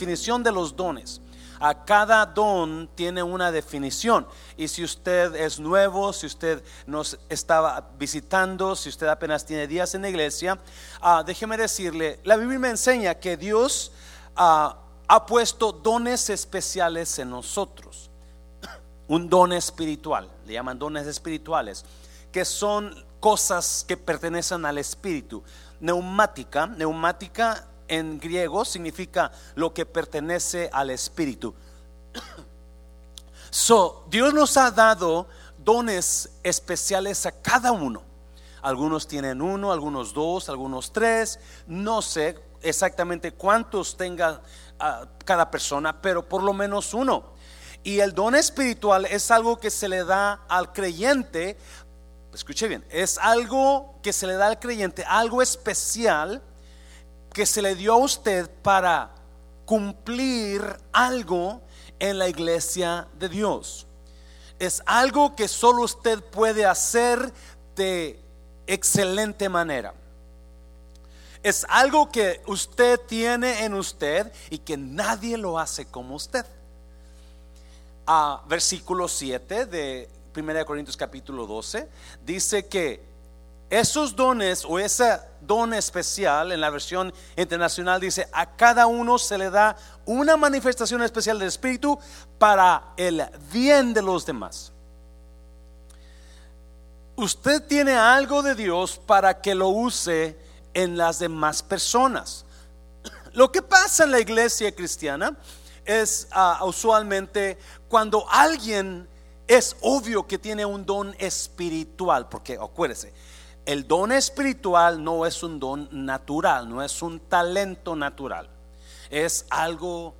definición de los dones. A cada don tiene una definición. Y si usted es nuevo, si usted nos estaba visitando, si usted apenas tiene días en la iglesia, ah, déjeme decirle, la Biblia me enseña que Dios ah, ha puesto dones especiales en nosotros. Un don espiritual, le llaman dones espirituales, que son cosas que pertenecen al espíritu. Neumática, neumática en griego significa lo que pertenece al espíritu. So, Dios nos ha dado dones especiales a cada uno. Algunos tienen uno, algunos dos, algunos tres. No sé exactamente cuántos tenga ah, cada persona, pero por lo menos uno. Y el don espiritual es algo que se le da al creyente. Escuche bien, es algo que se le da al creyente, algo especial que se le dio a usted para cumplir algo en la iglesia de Dios. Es algo que solo usted puede hacer de excelente manera. Es algo que usted tiene en usted y que nadie lo hace como usted. A versículo 7 de 1 Corintios capítulo 12 dice que esos dones o ese don especial en la versión internacional dice, a cada uno se le da una manifestación especial del Espíritu para el bien de los demás. Usted tiene algo de Dios para que lo use en las demás personas. Lo que pasa en la iglesia cristiana es ah, usualmente cuando alguien es obvio que tiene un don espiritual, porque acuérdese, el don espiritual no es un don natural, no es un talento natural, es algo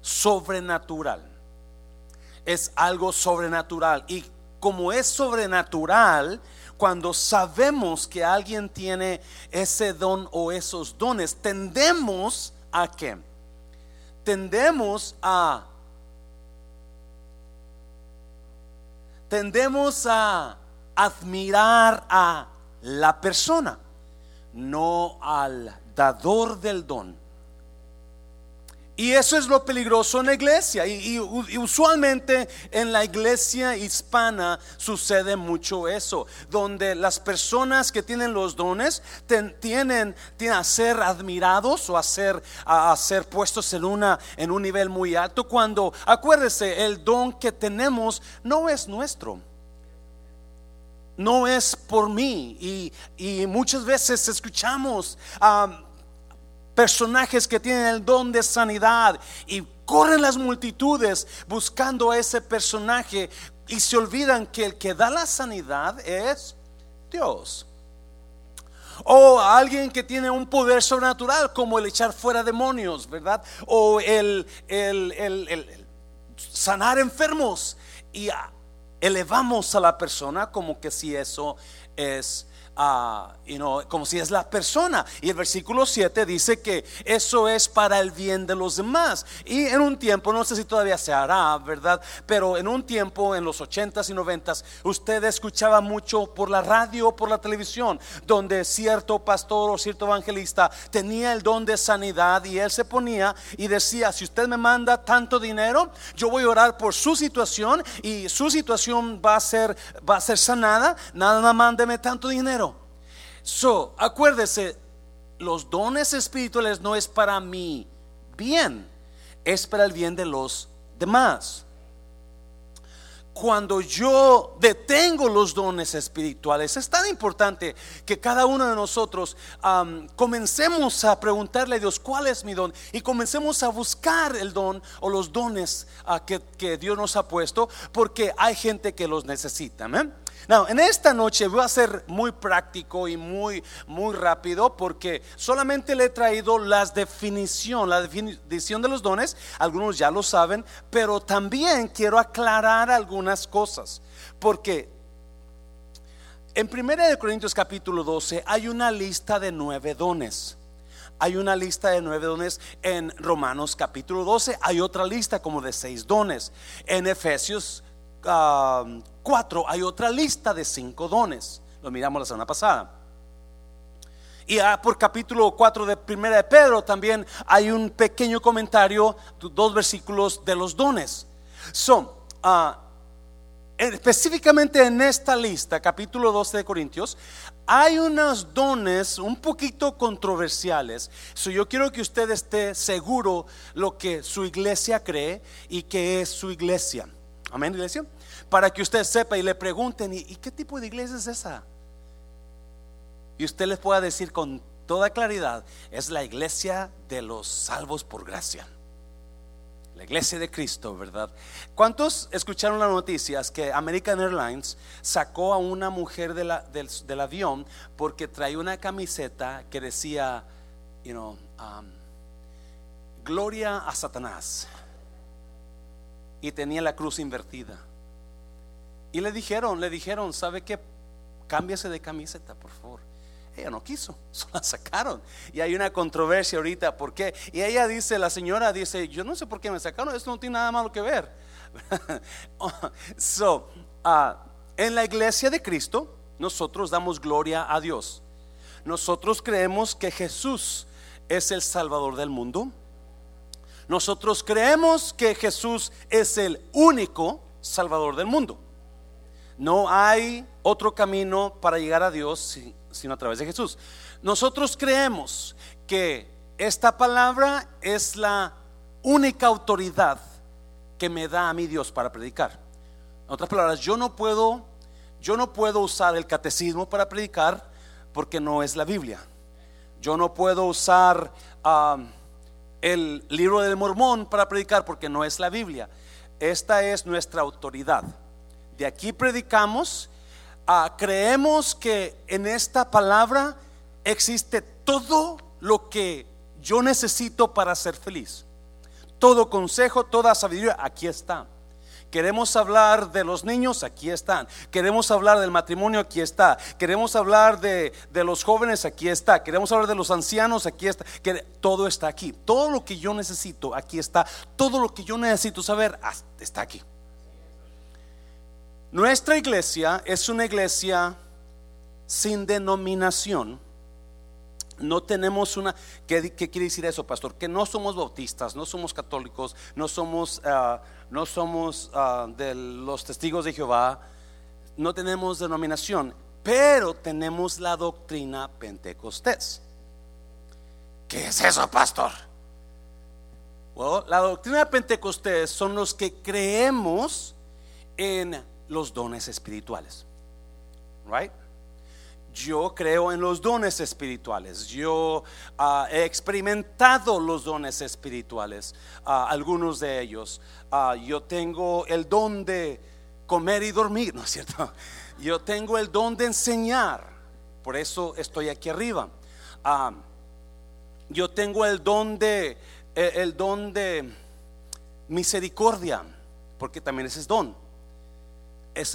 sobrenatural. Es algo sobrenatural. Y como es sobrenatural, cuando sabemos que alguien tiene ese don o esos dones, tendemos a qué? Tendemos a tendemos a admirar a la persona, no al dador del don. Y eso es lo peligroso en la iglesia. Y, usualmente en la iglesia hispana sucede mucho eso, donde las personas que tienen los dones tienen, tienen, a ser admirados o a ser, a, ser puestos en, una, en un nivel muy alto, cuando acuérdese, el don que tenemos no es nuestro no es por mí. Y, muchas veces escuchamos a personajes que tienen el don de sanidad y corren las multitudes buscando a ese personaje y se olvidan que el que da la sanidad es Dios. O alguien que tiene un poder sobrenatural como el echar fuera demonios, ¿verdad? O el, el, el sanar enfermos. Y elevamos a la persona como que si eso es Ah, como si es la persona. Y el versículo 7 dice que eso es para el bien de los demás. Y en un tiempo, no sé si todavía se hará, ¿verdad? Pero en un tiempo, en los 80s y 90s, usted escuchaba mucho por la radio o por la televisión, donde cierto pastor o cierto evangelista tenía el don de sanidad y él se ponía y decía, si usted me manda tanto dinero, yo voy a orar por su situación y su situación va a ser, va a ser sanada, nada más mándeme tanto dinero. So, acuérdese, los dones espirituales no es para mi bien, es para el bien de los demás. Cuando yo detengo los dones espirituales, es tan importante que cada uno de nosotros comencemos a preguntarle a Dios cuál es mi don y comencemos a buscar el don o los dones ah, que, que, Dios nos ha puesto, porque hay gente que los necesita. En esta noche voy a ser muy práctico y muy, muy rápido porque solamente le he traído las definición, la definición de los dones. Algunos ya lo saben, pero también quiero aclarar algunas cosas. Porque en 1 Corintios capítulo 12 hay una lista de nueve dones. Hay una lista de nueve dones en Romanos capítulo 12. Hay otra lista como de seis dones. En Efesios 4 hay otra lista de cinco dones. Lo miramos la semana pasada. Y ah, por capítulo 4 de Primera de Pedro también hay un pequeño comentario, dos versículos de los dones. Son, ah, específicamente en esta lista, capítulo 12 de Corintios, hay unos dones un poquito controversiales. So, yo quiero que usted esté seguro lo que su iglesia cree y que es su iglesia. Amén, iglesia. Para que usted sepa y le pregunten, ¿y, qué tipo de iglesia es esa? Y usted les pueda decir con toda claridad, es la iglesia de los salvos por gracia. La iglesia de Cristo, ¿verdad? ¿Cuántos escucharon las noticias que American Airlines sacó a una mujer del, avión porque traía una camiseta que decía, you know, um, Gloria a Satanás? Y tenía la cruz invertida. Y le dijeron, le dijeron, ¿sabe qué? Cámbiase de camiseta, por favor. Ella no quiso, se la sacaron. Y hay una controversia ahorita, ¿por qué? Y ella dice, la señora dice, yo no sé por qué me sacaron, esto no tiene nada malo que ver. so, uh, en la iglesia de Cristo, nosotros damos gloria a Dios. Nosotros creemos que Jesús es el Salvador del mundo. Nosotros creemos que Jesús es el único Salvador del mundo. No hay otro camino para llegar a Dios sino a través de Jesús. Nosotros creemos que esta palabra es la única autoridad que me da a mí Dios para predicar. En otras palabras, yo no puedo, yo no puedo usar el catecismo para predicar porque no es la Biblia. Yo no puedo usar ah, el libro del mormón para predicar porque no es la Biblia. Esta es nuestra autoridad. De aquí predicamos Ah, creemos que en esta palabra existe todo lo que yo necesito para ser feliz. Todo consejo, toda sabiduría, aquí está. Queremos hablar de los niños, aquí están. Queremos hablar del matrimonio, aquí está. Queremos hablar de, los jóvenes, aquí está. Queremos hablar de los ancianos, aquí está. todo está aquí. Todo lo que yo necesito, aquí está. Todo lo que yo necesito saber, está aquí. Nuestra iglesia es una iglesia sin denominación. No tenemos una, ¿qué, quiere decir eso, pastor? Que no somos bautistas, no somos católicos, no somos, ah, no somos ah, de los testigos de Jehová, no tenemos denominación, pero tenemos la doctrina pentecostés. ¿Qué es eso, pastor? Bueno, la doctrina pentecostés son los que creemos en los dones espirituales. Right? Yo creo en los dones espirituales. Yo ah, he experimentado los dones espirituales, ah, algunos de ellos. Ah, yo tengo el don de comer y dormir, ¿no es cierto? Yo tengo el don de enseñar. Por eso estoy aquí arriba. yo tengo el don de eh, el don de misericordia, porque también ese es don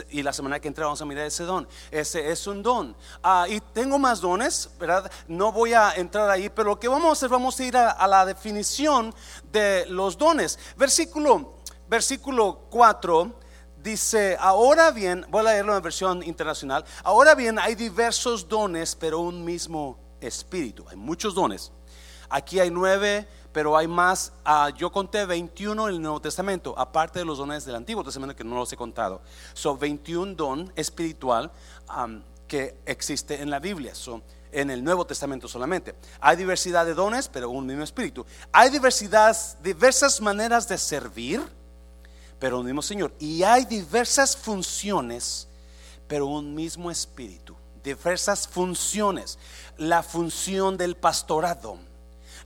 y la semana que entra vamos a mirar ese don. Ese es un don. Ah, y tengo más dones, ¿verdad? No voy a entrar ahí, pero lo que vamos a hacer, vamos a ir a, la definición de los dones. Versículo, versículo 4 dice, ahora bien, voy a leerlo en versión internacional, ahora bien hay diversos dones, pero un mismo espíritu. Hay muchos dones. Aquí hay nueve pero hay más. Ah, yo conté 21 en el Nuevo Testamento, aparte de los dones del Antiguo Testamento que no los he contado. Son 21 don espiritual que existe en la Biblia. Son en el Nuevo Testamento solamente. Hay diversidad de dones, pero un mismo espíritu. Hay diversidad, diversas maneras de servir, pero un mismo Señor. Y hay diversas funciones, pero un mismo espíritu. Diversas funciones. La función del pastorado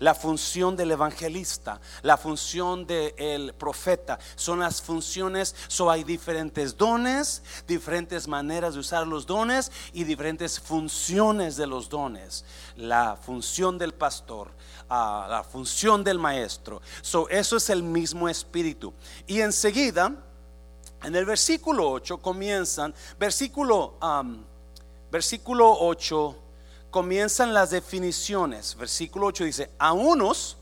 la función del evangelista, la función del profeta. Son las funciones, so hay diferentes dones, diferentes maneras de usar los dones y diferentes funciones de los dones. La función del pastor, ah, la función del maestro. So, eso es el mismo espíritu. Y enseguida, en el versículo 8 comienzan, versículo, versículo 8 comienzan las definiciones. Versículo 8 dice, a unos,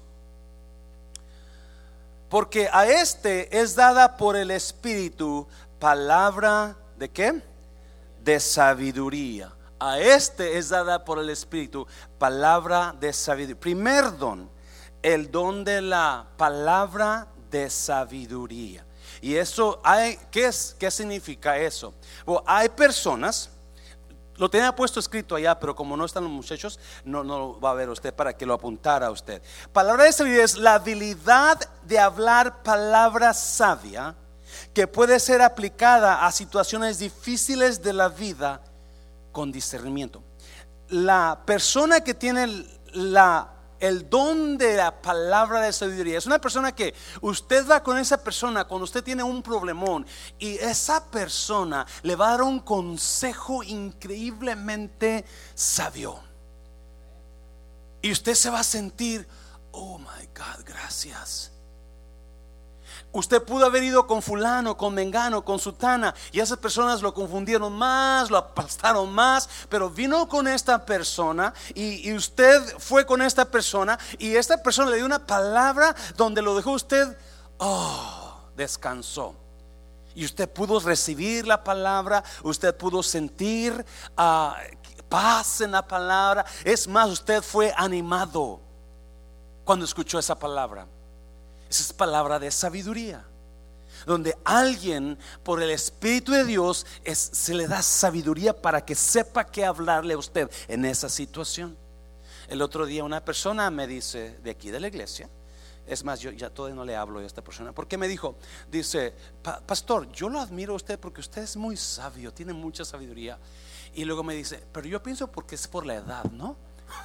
porque a este es dada por el Espíritu palabra de qué? De sabiduría. a este es dada por el Espíritu palabra de sabiduría. Primer don, el don de la palabra de sabiduría. Y eso hay, ¿qué es? ¿Qué significa eso? hay personas, lo tenía puesto escrito allá, pero como no están los muchachos, no, no va a ver usted para que lo apuntara a usted. Palabra de sabiduría es la habilidad de hablar palabra sabia que puede ser aplicada a situaciones difíciles de la vida con discernimiento. La persona que tiene la el don de la palabra de sabiduría. Es una persona que usted va con esa persona cuando usted tiene un problemón y esa persona le va a dar un consejo increíblemente sabio. Y usted se va a sentir, oh my God, gracias. Usted pudo haber ido con fulano, con mengano, con sutana y esas personas lo confundieron más, lo aplastaron más, pero vino con esta persona y, usted fue con esta persona y esta persona le dio una palabra donde lo dejó usted, oh, descansó. Y usted pudo recibir la palabra, usted pudo sentir ah, paz en la palabra. Es más, usted fue animado cuando escuchó esa palabra. Esa es palabra de sabiduría. Donde alguien por el Espíritu de Dios se le da sabiduría para que sepa qué hablarle a usted en esa situación. El otro día una persona me dice de aquí de la iglesia, es más, yo ya todavía no le hablo a esta persona, porque me dijo, dice, pastor, yo lo admiro a usted porque usted es muy sabio, tiene mucha sabiduría. Y luego me dice, pero yo pienso porque es por la edad, ¿no?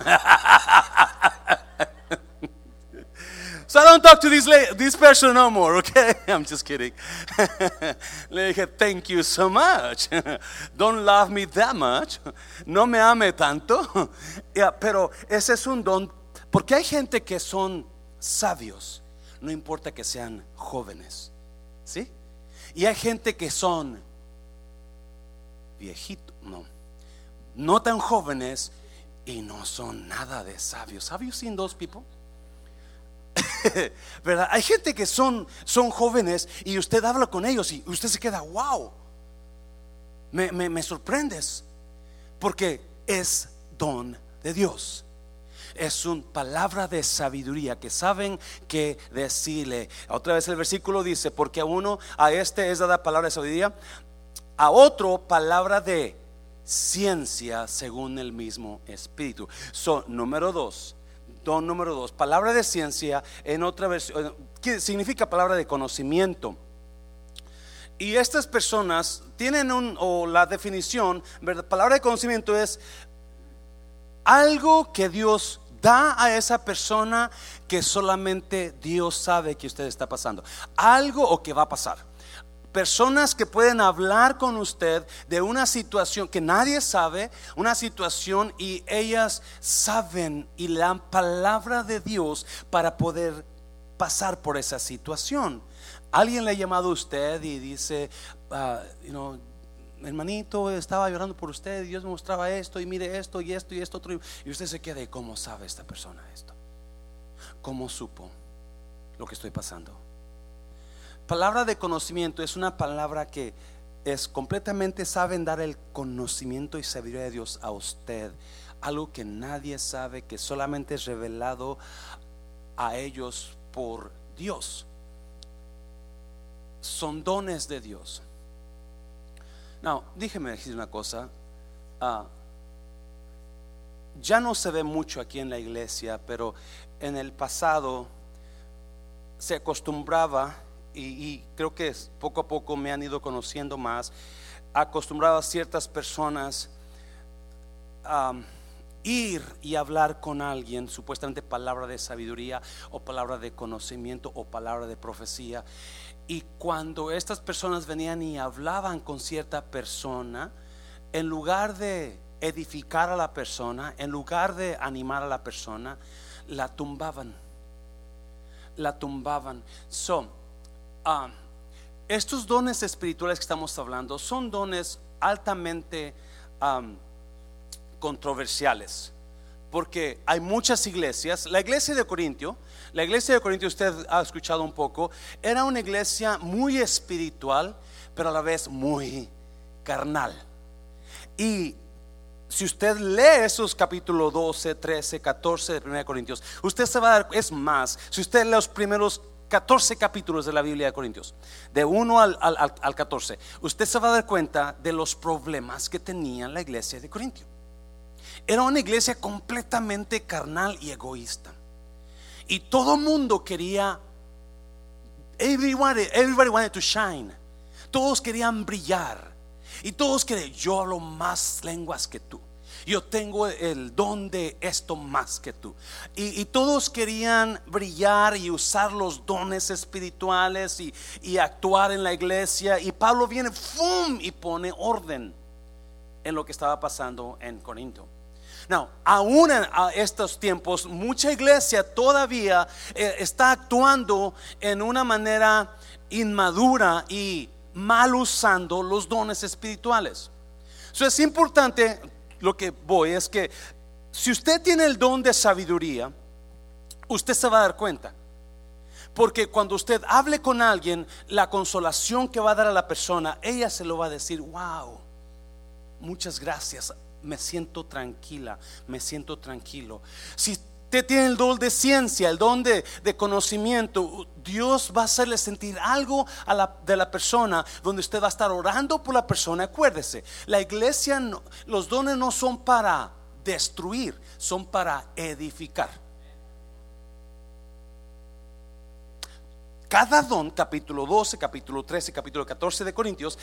So I don't talk to this, this person no more, okay? I'm just kidding. Le dije, thank you so much. Don't love me that much. No me ame tanto. Yeah, pero ese es un don, porque hay gente que son sabios, no importa que sean jóvenes, ¿sí? Y hay gente que son viejitos, no, no tan jóvenes y no son nada de sabios. Have you seen those people? ¿Verdad? Hay gente que son, son jóvenes y usted habla con ellos y usted se queda, wow, me, me sorprendes, porque es don de Dios. Es una palabra de sabiduría que saben que decirle. Otra vez el versículo dice, porque a uno, a este es dada palabra de sabiduría, a otro palabra de ciencia según el mismo espíritu. So, número dos, Don número dos, palabra de ciencia en otra versión, que significa palabra de conocimiento. Y estas personas tienen o la definición, palabra de conocimiento es algo que Dios da a esa persona que solamente Dios sabe que usted está pasando. Algo o que va a pasar personas que pueden hablar con usted de una situación que nadie sabe, una situación y ellas saben y le dan palabra de Dios para poder pasar por esa situación. Alguien le ha llamado a usted y dice, uh, hermanito, estaba llorando por usted, Dios me mostraba esto y mire esto y esto y esto otro. Y usted se queda, ¿cómo sabe esta persona esto? ¿Cómo supo lo que estoy pasando? Palabra de conocimiento es una palabra que es completamente saben dar el conocimiento y sabiduría de Dios a usted. Algo que nadie sabe, que solamente es revelado a ellos por Dios. Son dones de Dios. No, déjeme decir una cosa. Ah, ya no se ve mucho aquí en la iglesia, pero en el pasado se acostumbraba y, creo que poco a poco me han ido conociendo más, acostumbrado a ciertas personas a ir y hablar con alguien, supuestamente palabra de sabiduría o palabra de conocimiento o palabra de profecía. Y cuando estas personas venían y hablaban con cierta persona, en lugar de edificar a la persona, en lugar de animar a la persona, la tumbaban. La tumbaban. So, Ah, estos dones espirituales que estamos hablando son dones altamente controversiales. Porque hay muchas iglesias. La iglesia de Corintio, la iglesia de Corintio, usted ha escuchado un poco, era una iglesia muy espiritual, pero a la vez muy carnal. Y si usted lee esos capítulos 12, 13, 14 de 1 Corintios, usted se va a dar, es más, si usted lee los primeros 14 capítulos de la Biblia de Corintios, de 1 al, al, 14, usted se va a dar cuenta de los problemas que tenía la iglesia de Corintio. Era una iglesia completamente carnal y egoísta. Y todo mundo quería, everybody, everybody wanted to shine. Todos querían brillar. Y todos querían, yo hablo más lenguas que tú. Yo tengo el don de esto más que tú. Y, todos querían brillar y usar los dones espirituales y, actuar en la iglesia. Y Pablo viene, ¡fum! y pone orden en lo que estaba pasando en Corinto. No, aún en estos tiempos, mucha iglesia todavía eh, está actuando en una manera inmadura y mal usando los dones espirituales. Eso es importante, lo que voy es que si usted tiene el don de sabiduría, usted se va a dar cuenta. Porque cuando usted hable con alguien, la consolación que va a dar a la persona, ella se lo va a decir, wow, muchas gracias, me siento tranquila, me siento tranquilo. Si usted tiene el don de ciencia, el don de, conocimiento, Dios va a hacerle sentir algo a la, de la persona donde usted va a estar orando por la persona. Acuérdese, la iglesia, los dones no son para destruir, son para edificar. cada don, capítulo 12, capítulo 13, capítulo 14 de Corintios,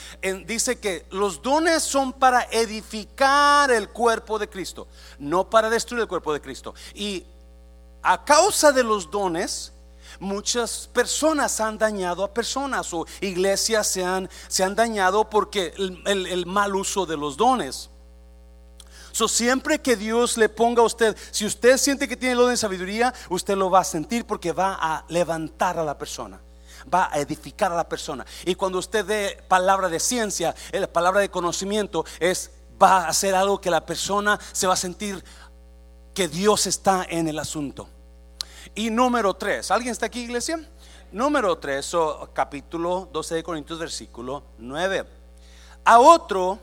dice que los dones son para edificar el cuerpo de Cristo, no para destruir el cuerpo de Cristo. Y a causa de los dones, muchas personas han dañado a personas o iglesias se han, se han dañado porque el, mal uso de los dones. So, siempre que Dios le ponga a usted, si usted siente que tiene el don de sabiduría, usted lo va a sentir porque va a levantar a la persona va a edificar a la persona. Y cuando usted dé palabra de ciencia, eh, la palabra de conocimiento es va a hacer algo que la persona se va a sentir que Dios está en el asunto. Y número tres, ¿alguien está aquí, iglesia? Número tres, capítulo 12 de Corintios, versículo 9. A otro,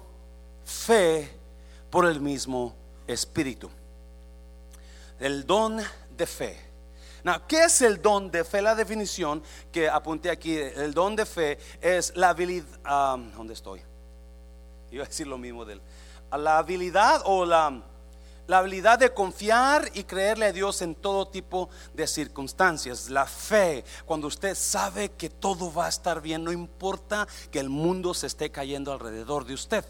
fe por el mismo Espíritu. El don de fe. ¿qué es el don de fe? La definición que apunté aquí, el don de fe es la habilidad, um, ¿dónde estoy? Iba a decir lo mismo de él. La habilidad o la, la habilidad de confiar y creerle a Dios en todo tipo de circunstancias. La fe, cuando usted sabe que todo va a estar bien, no importa que el mundo se esté cayendo alrededor de usted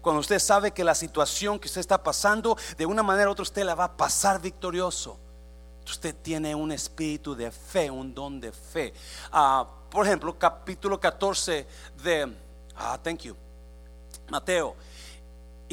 cuando usted sabe que la situación que usted está pasando, de una manera u otra usted la va a pasar victorioso. Usted tiene un espíritu de fe, un don de fe. Ah, por ejemplo, capítulo 14 de, ah, thank you, Mateo.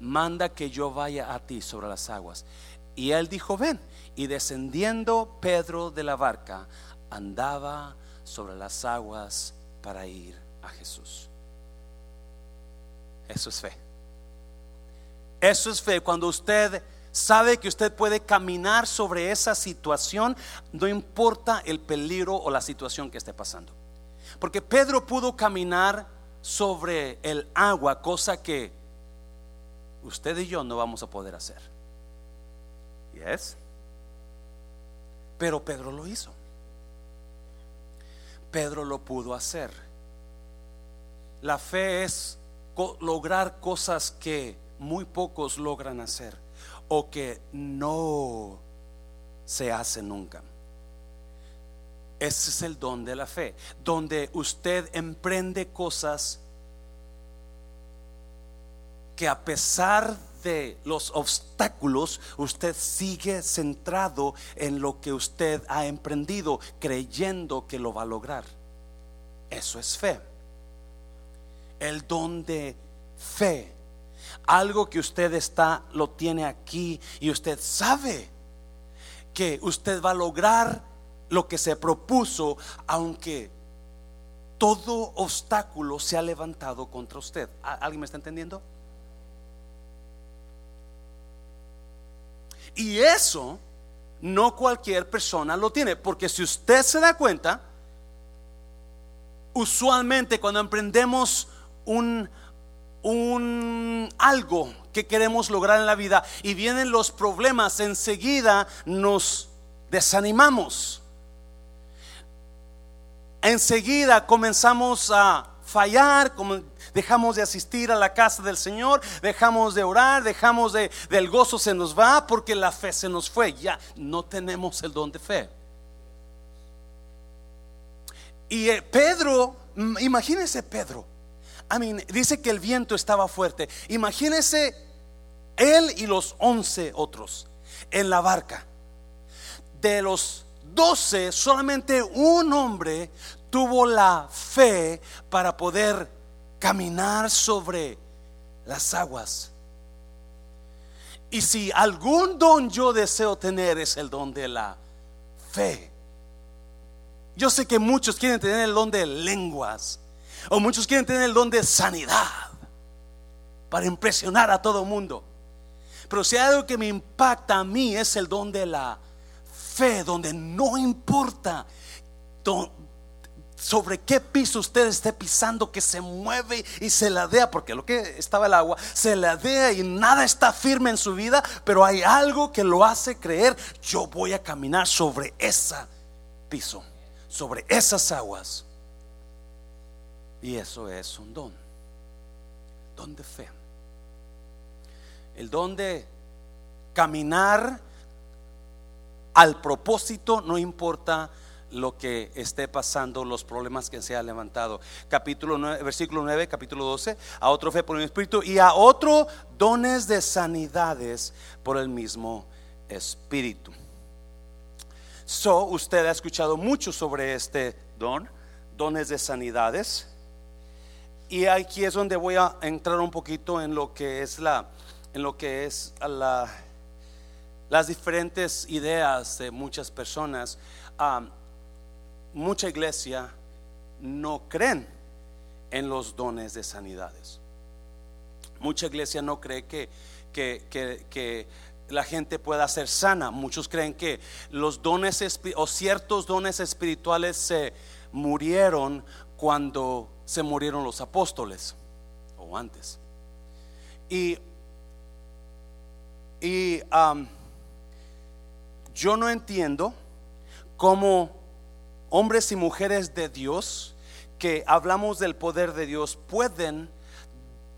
manda que yo vaya a ti sobre las aguas. Y él dijo, ven. Y descendiendo Pedro de la barca, andaba sobre las aguas para ir a Jesús. Eso es fe. Eso es fe. Cuando usted sabe que usted puede caminar sobre esa situación, no importa el peligro o la situación que esté pasando. Porque Pedro pudo caminar sobre el agua, cosa que usted y yo no vamos a poder hacer. Yes. Pero Pedro lo hizo. Pedro lo pudo hacer. La fe es lograr cosas que muy pocos logran hacer o que no se hacen nunca. Ese es el don de la fe, donde usted emprende cosas que a pesar de los obstáculos, usted sigue centrado en lo que usted ha emprendido, creyendo que lo va a lograr. Eso es fe. El don de fe. Algo que usted está, lo tiene aquí y usted sabe que usted va a lograr lo que se propuso, aunque todo obstáculo se ha levantado contra usted. ¿Alguien me está entendiendo? Y eso no cualquier persona lo tiene, porque si usted se da cuenta, usualmente cuando emprendemos un, un algo que queremos lograr en la vida y vienen los problemas, enseguida nos desanimamos. Enseguida comenzamos a fallar, dejamos de asistir a la casa del Señor, dejamos de orar, dejamos de, del gozo se nos va porque la fe se nos fue. Ya no tenemos el don de fe. Y eh, Pedro, imagínese Pedro, I mean, dice que el viento estaba fuerte. Imagínese él y los once otros en la barca. De los doce, solamente un hombre tuvo la fe para poder caminar sobre las aguas. Y si algún don yo deseo tener es el don de la fe. Yo sé que muchos quieren tener el don de lenguas. O muchos quieren tener el don de sanidad para impresionar a todo mundo. Pero si hay algo que me impacta a mí es el don de la fe, donde no importa sobre qué piso usted esté pisando, que se mueve y se ladea, porque lo que estaba el agua, se ladea y nada está firme en su vida, pero hay algo que lo hace creer, yo voy a caminar sobre ese piso, sobre esas aguas. Y eso es un don. Don de fe. El don de caminar al propósito, no importa lo que esté pasando, los problemas que se ha levantado. Capítulo 9, versículo 9, capítulo 12, a otro fe por el Espíritu y a otro dones de sanidades por el mismo Espíritu. So, usted ha escuchado mucho sobre este don, dones de sanidades. Y aquí es donde voy a entrar un poquito en lo que es la, en lo que es la, las diferentes ideas de muchas personas. Mucha iglesia no creen en los dones de sanidades. Mucha iglesia no cree que, que, que, la gente pueda ser sana. Muchos creen que los dones o ciertos dones espirituales se murieron cuando se murieron los apóstoles o antes. Y, y yo no entiendo cómo hombres y mujeres de Dios que hablamos del poder de Dios pueden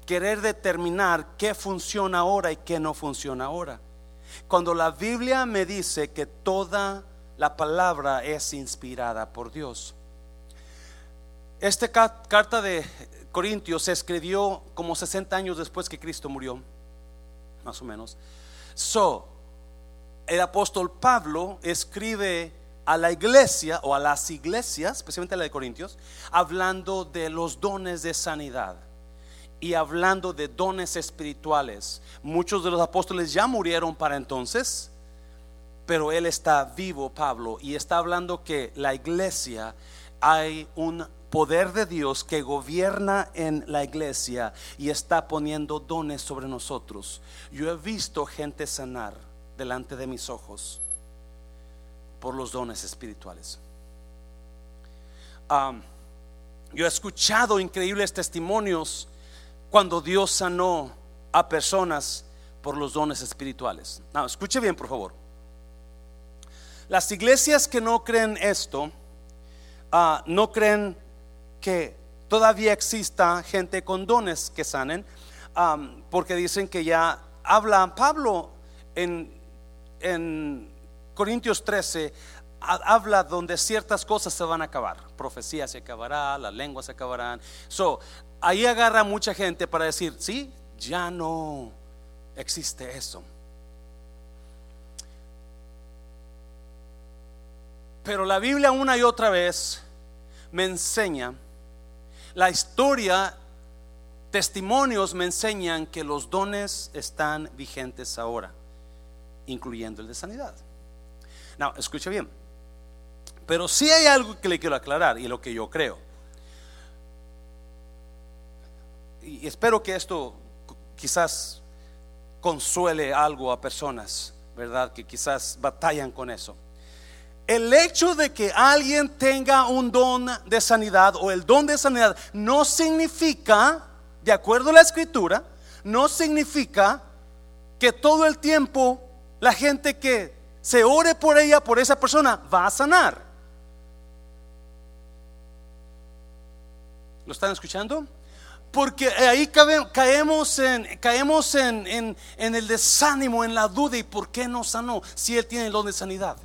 querer determinar qué funciona ahora y qué no funciona ahora. Cuando la Biblia me dice que toda la palabra es inspirada por Dios. Esta carta de Corintios se escribió como 60 años después que Cristo murió, más o menos. So, el apóstol Pablo escribe a la iglesia o a las iglesias, especialmente a la de Corintios, hablando de los dones de sanidad y hablando de dones espirituales. Muchos de los apóstoles ya murieron para entonces, pero él está vivo, Pablo, y está hablando que la iglesia hay un poder de Dios que gobierna en la iglesia y está poniendo dones sobre nosotros. Yo he visto gente sanar delante de mis ojos por los dones espirituales. yo he escuchado increíbles testimonios cuando Dios sanó a personas por los dones espirituales. escuche bien, por favor. Las iglesias que no creen esto, ah, no creen que todavía exista gente con dones que sanen, porque dicen que ya habla Pablo en, en Corintios 13, habla donde ciertas cosas se van a acabar, profecía se acabará, las lenguas se acabarán. So, ahí agarra mucha gente para decir, sí, ya no existe eso. Pero la Biblia una y otra vez me enseña la historia, testimonios me enseñan que los dones están vigentes ahora, incluyendo el de sanidad. No, escuche bien. Pero sí hay algo que le quiero aclarar y lo que yo creo. Y espero que esto quizás consuele algo a personas, ¿verdad? Que quizás batallan con eso. El hecho de que alguien tenga un don de sanidad o el don de sanidad no significa, de acuerdo a la escritura, no significa que todo el tiempo la gente que se ore por ella, por esa persona, va a sanar. ¿Lo están escuchando? Porque ahí caemos, en, en el desánimo, en la duda. ¿Y por qué no sanó si él tiene el don de sanidad?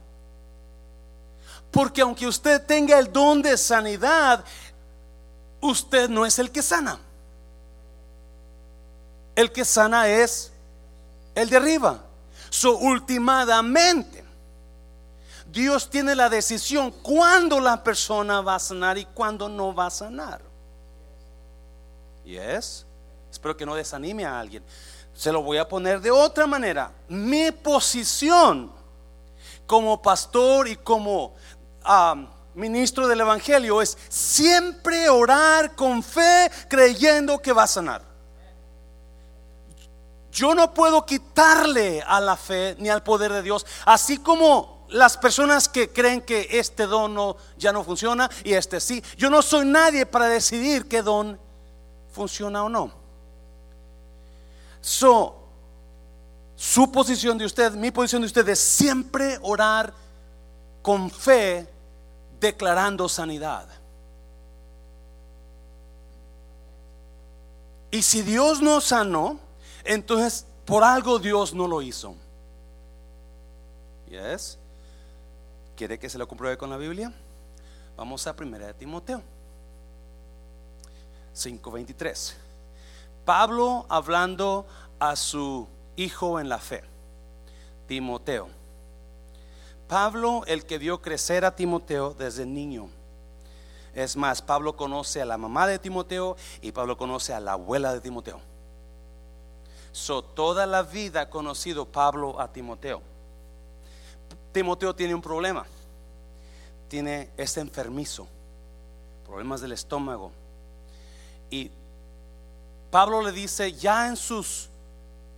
Porque aunque usted tenga el don de sanidad, usted no es el que sana. El que sana es el de arriba. So, últimamente, Dios tiene la decisión cuándo la persona va a sanar y cuándo no va a sanar. Yes. Espero que no desanime a alguien. Se lo voy a poner de otra manera. Mi posición como pastor y como ministro del Evangelio es siempre orar con fe creyendo que va a sanar. Yo no puedo quitarle a la fe ni al poder de Dios, así como las personas que creen que este don ya no funciona y este sí. Yo no soy nadie para decidir qué don funciona o no. So, su posición de usted, mi posición de usted es siempre orar con fe declarando sanidad. Y si Dios no sanó, entonces por algo Dios no lo hizo. Yes. ¿Quiere que se lo compruebe con la Biblia? Vamos a 1 de Timoteo 5:23. Pablo hablando a su hijo en la fe, Timoteo. Pablo, el que vio crecer a Timoteo desde niño. Es más, Pablo conoce a la mamá de Timoteo y Pablo conoce a la abuela de Timoteo. So, toda la vida ha conocido Pablo a Timoteo. Timoteo tiene un problema. Tiene este enfermizo, problemas del estómago. Y Pablo le dice, ya en sus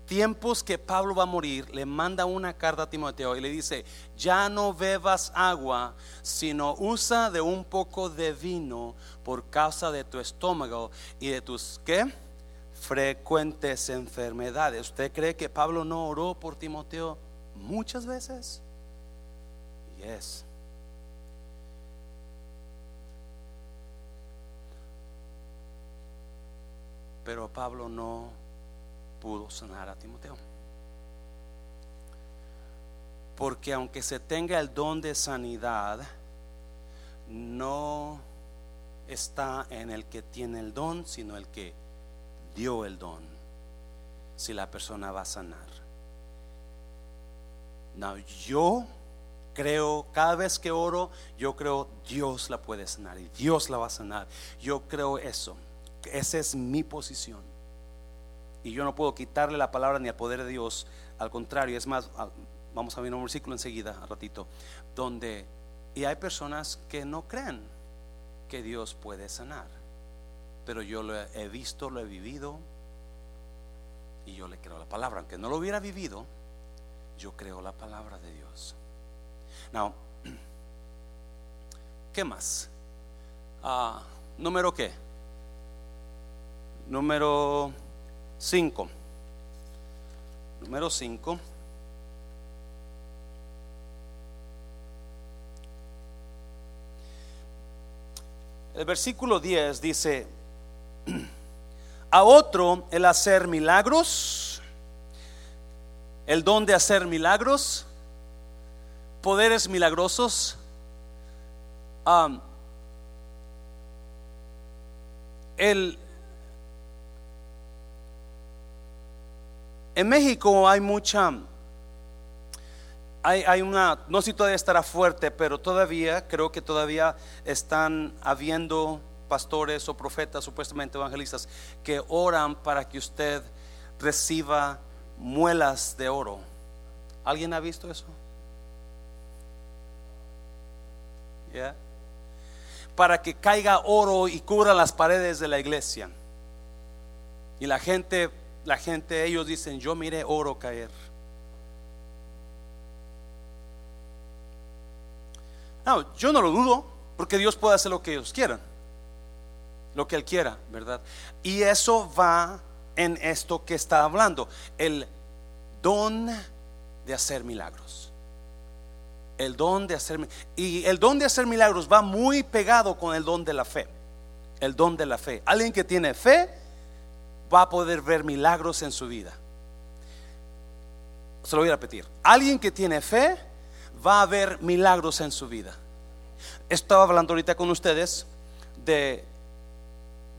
tiempos que Pablo va a morir, le manda una carta a Timoteo y le dice, ya no bebas agua, sino usa de un poco de vino por causa de tu estómago y de tus, ¿qué? Frecuentes enfermedades. ¿Usted cree que Pablo no oró por Timoteo muchas veces? Yes. Pero Pablo no pudo sanar a Timoteo. Porque aunque se tenga el don de sanidad, no está en el que tiene el don, sino el que dio el don. Si la persona va a sanar. No, yo creo, cada vez que oro, yo creo Dios la puede sanar y Dios la va a sanar. Yo creo eso. Esa es mi posición. Y yo no puedo quitarle la palabra ni al poder de Dios. Al contrario, es más, vamos a ver un versículo enseguida, a ratito, donde, y hay personas que no creen que Dios puede sanar. Pero yo lo he visto, lo he vivido, y yo le creo la palabra. Aunque no lo hubiera vivido, yo creo la palabra de Dios. Now, ¿qué más? Ah, ¿Número qué? Número 5. Número 5. El versículo 10 dice, a otro el hacer milagros, el don de hacer milagros, poderes milagrosos, el En México hay mucha, hay, hay, una, no sé si todavía estará fuerte, pero todavía, creo que todavía están habiendo pastores o profetas, supuestamente evangelistas, que oran para que usted reciba muelas de oro. ¿Alguien ha visto eso? ¿ya? para que caiga oro y cubra las paredes de la iglesia. Y la gente, la gente, ellos dicen, yo miré oro caer. No, yo no lo dudo, porque Dios puede hacer lo que ellos quieran, lo que Él quiera, ¿verdad? Y eso va en esto que está hablando, el don de hacer milagros. El don de hacer y el don de hacer milagros va muy pegado con el don de la fe. El don de la fe. Alguien que tiene fe va a poder ver milagros en su vida. Se lo voy a repetir. Alguien que tiene fe va a ver milagros en su vida. Estaba hablando ahorita con ustedes de,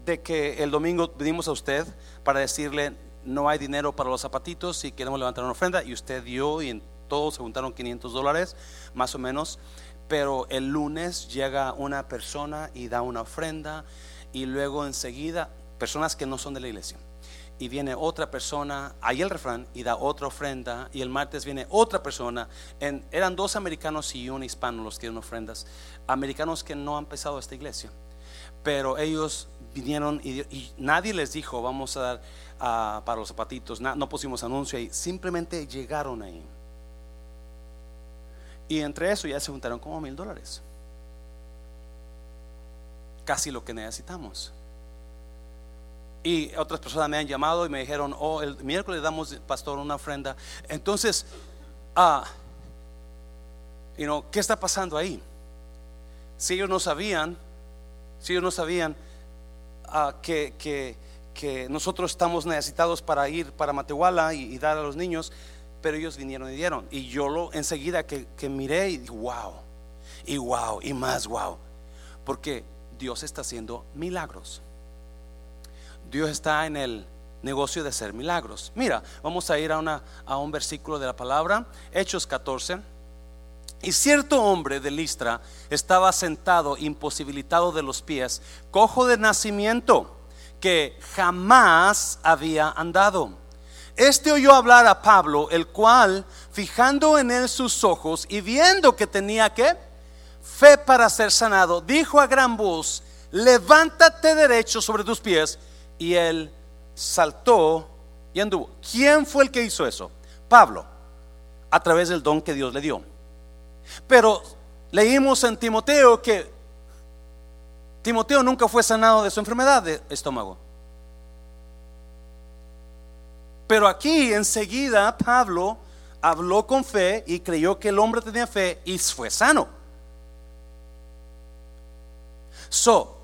de que el domingo vinimos a usted para decirle no hay dinero para los zapatitos y queremos levantar una ofrenda y usted dio y en todos se juntaron 500 dólares más o menos. Pero el lunes llega una persona y da una ofrenda y luego enseguida personas que no son de la iglesia y viene otra persona, ahí el refrán, y da otra ofrenda, y el martes viene otra persona, eran dos americanos y un hispano los que dieron ofrendas, americanos que no han empezado esta iglesia, pero ellos vinieron y, nadie les dijo, vamos a dar para los zapatitos, no pusimos anuncio ahí, simplemente llegaron ahí. Y entre eso ya se juntaron como mil dólares. Casi lo que necesitamos. Y otras personas me han llamado y me dijeron, oh, el miércoles damos, pastor, una ofrenda. Entonces, ah, ¿qué está pasando ahí? Si ellos no sabían, si ellos no sabían que, que, que, nosotros estamos necesitados para ir para Matehuala y, dar a los niños, pero ellos vinieron y dieron. Y yo lo enseguida que, que miré y wow, y wow, y más wow, porque Dios está haciendo milagros. Dios está en el negocio de hacer milagros. Mira, vamos a ir a, una, a un versículo de la palabra, Hechos 14. Y cierto hombre de Listra estaba sentado, imposibilitado de los pies, cojo de nacimiento, que jamás había andado. Este oyó hablar a Pablo, el cual, fijando en él sus ojos y viendo que tenía que fe para ser sanado, dijo a gran voz, levántate derecho sobre tus pies y él saltó y anduvo. ¿Quién fue el que hizo eso? Pablo, a través del don que Dios le dio. Pero leímos en Timoteo que Timoteo nunca fue sanado de su enfermedad de estómago. Pero aquí enseguida Pablo habló con fe y creyó que el hombre tenía fe y fue sano. So,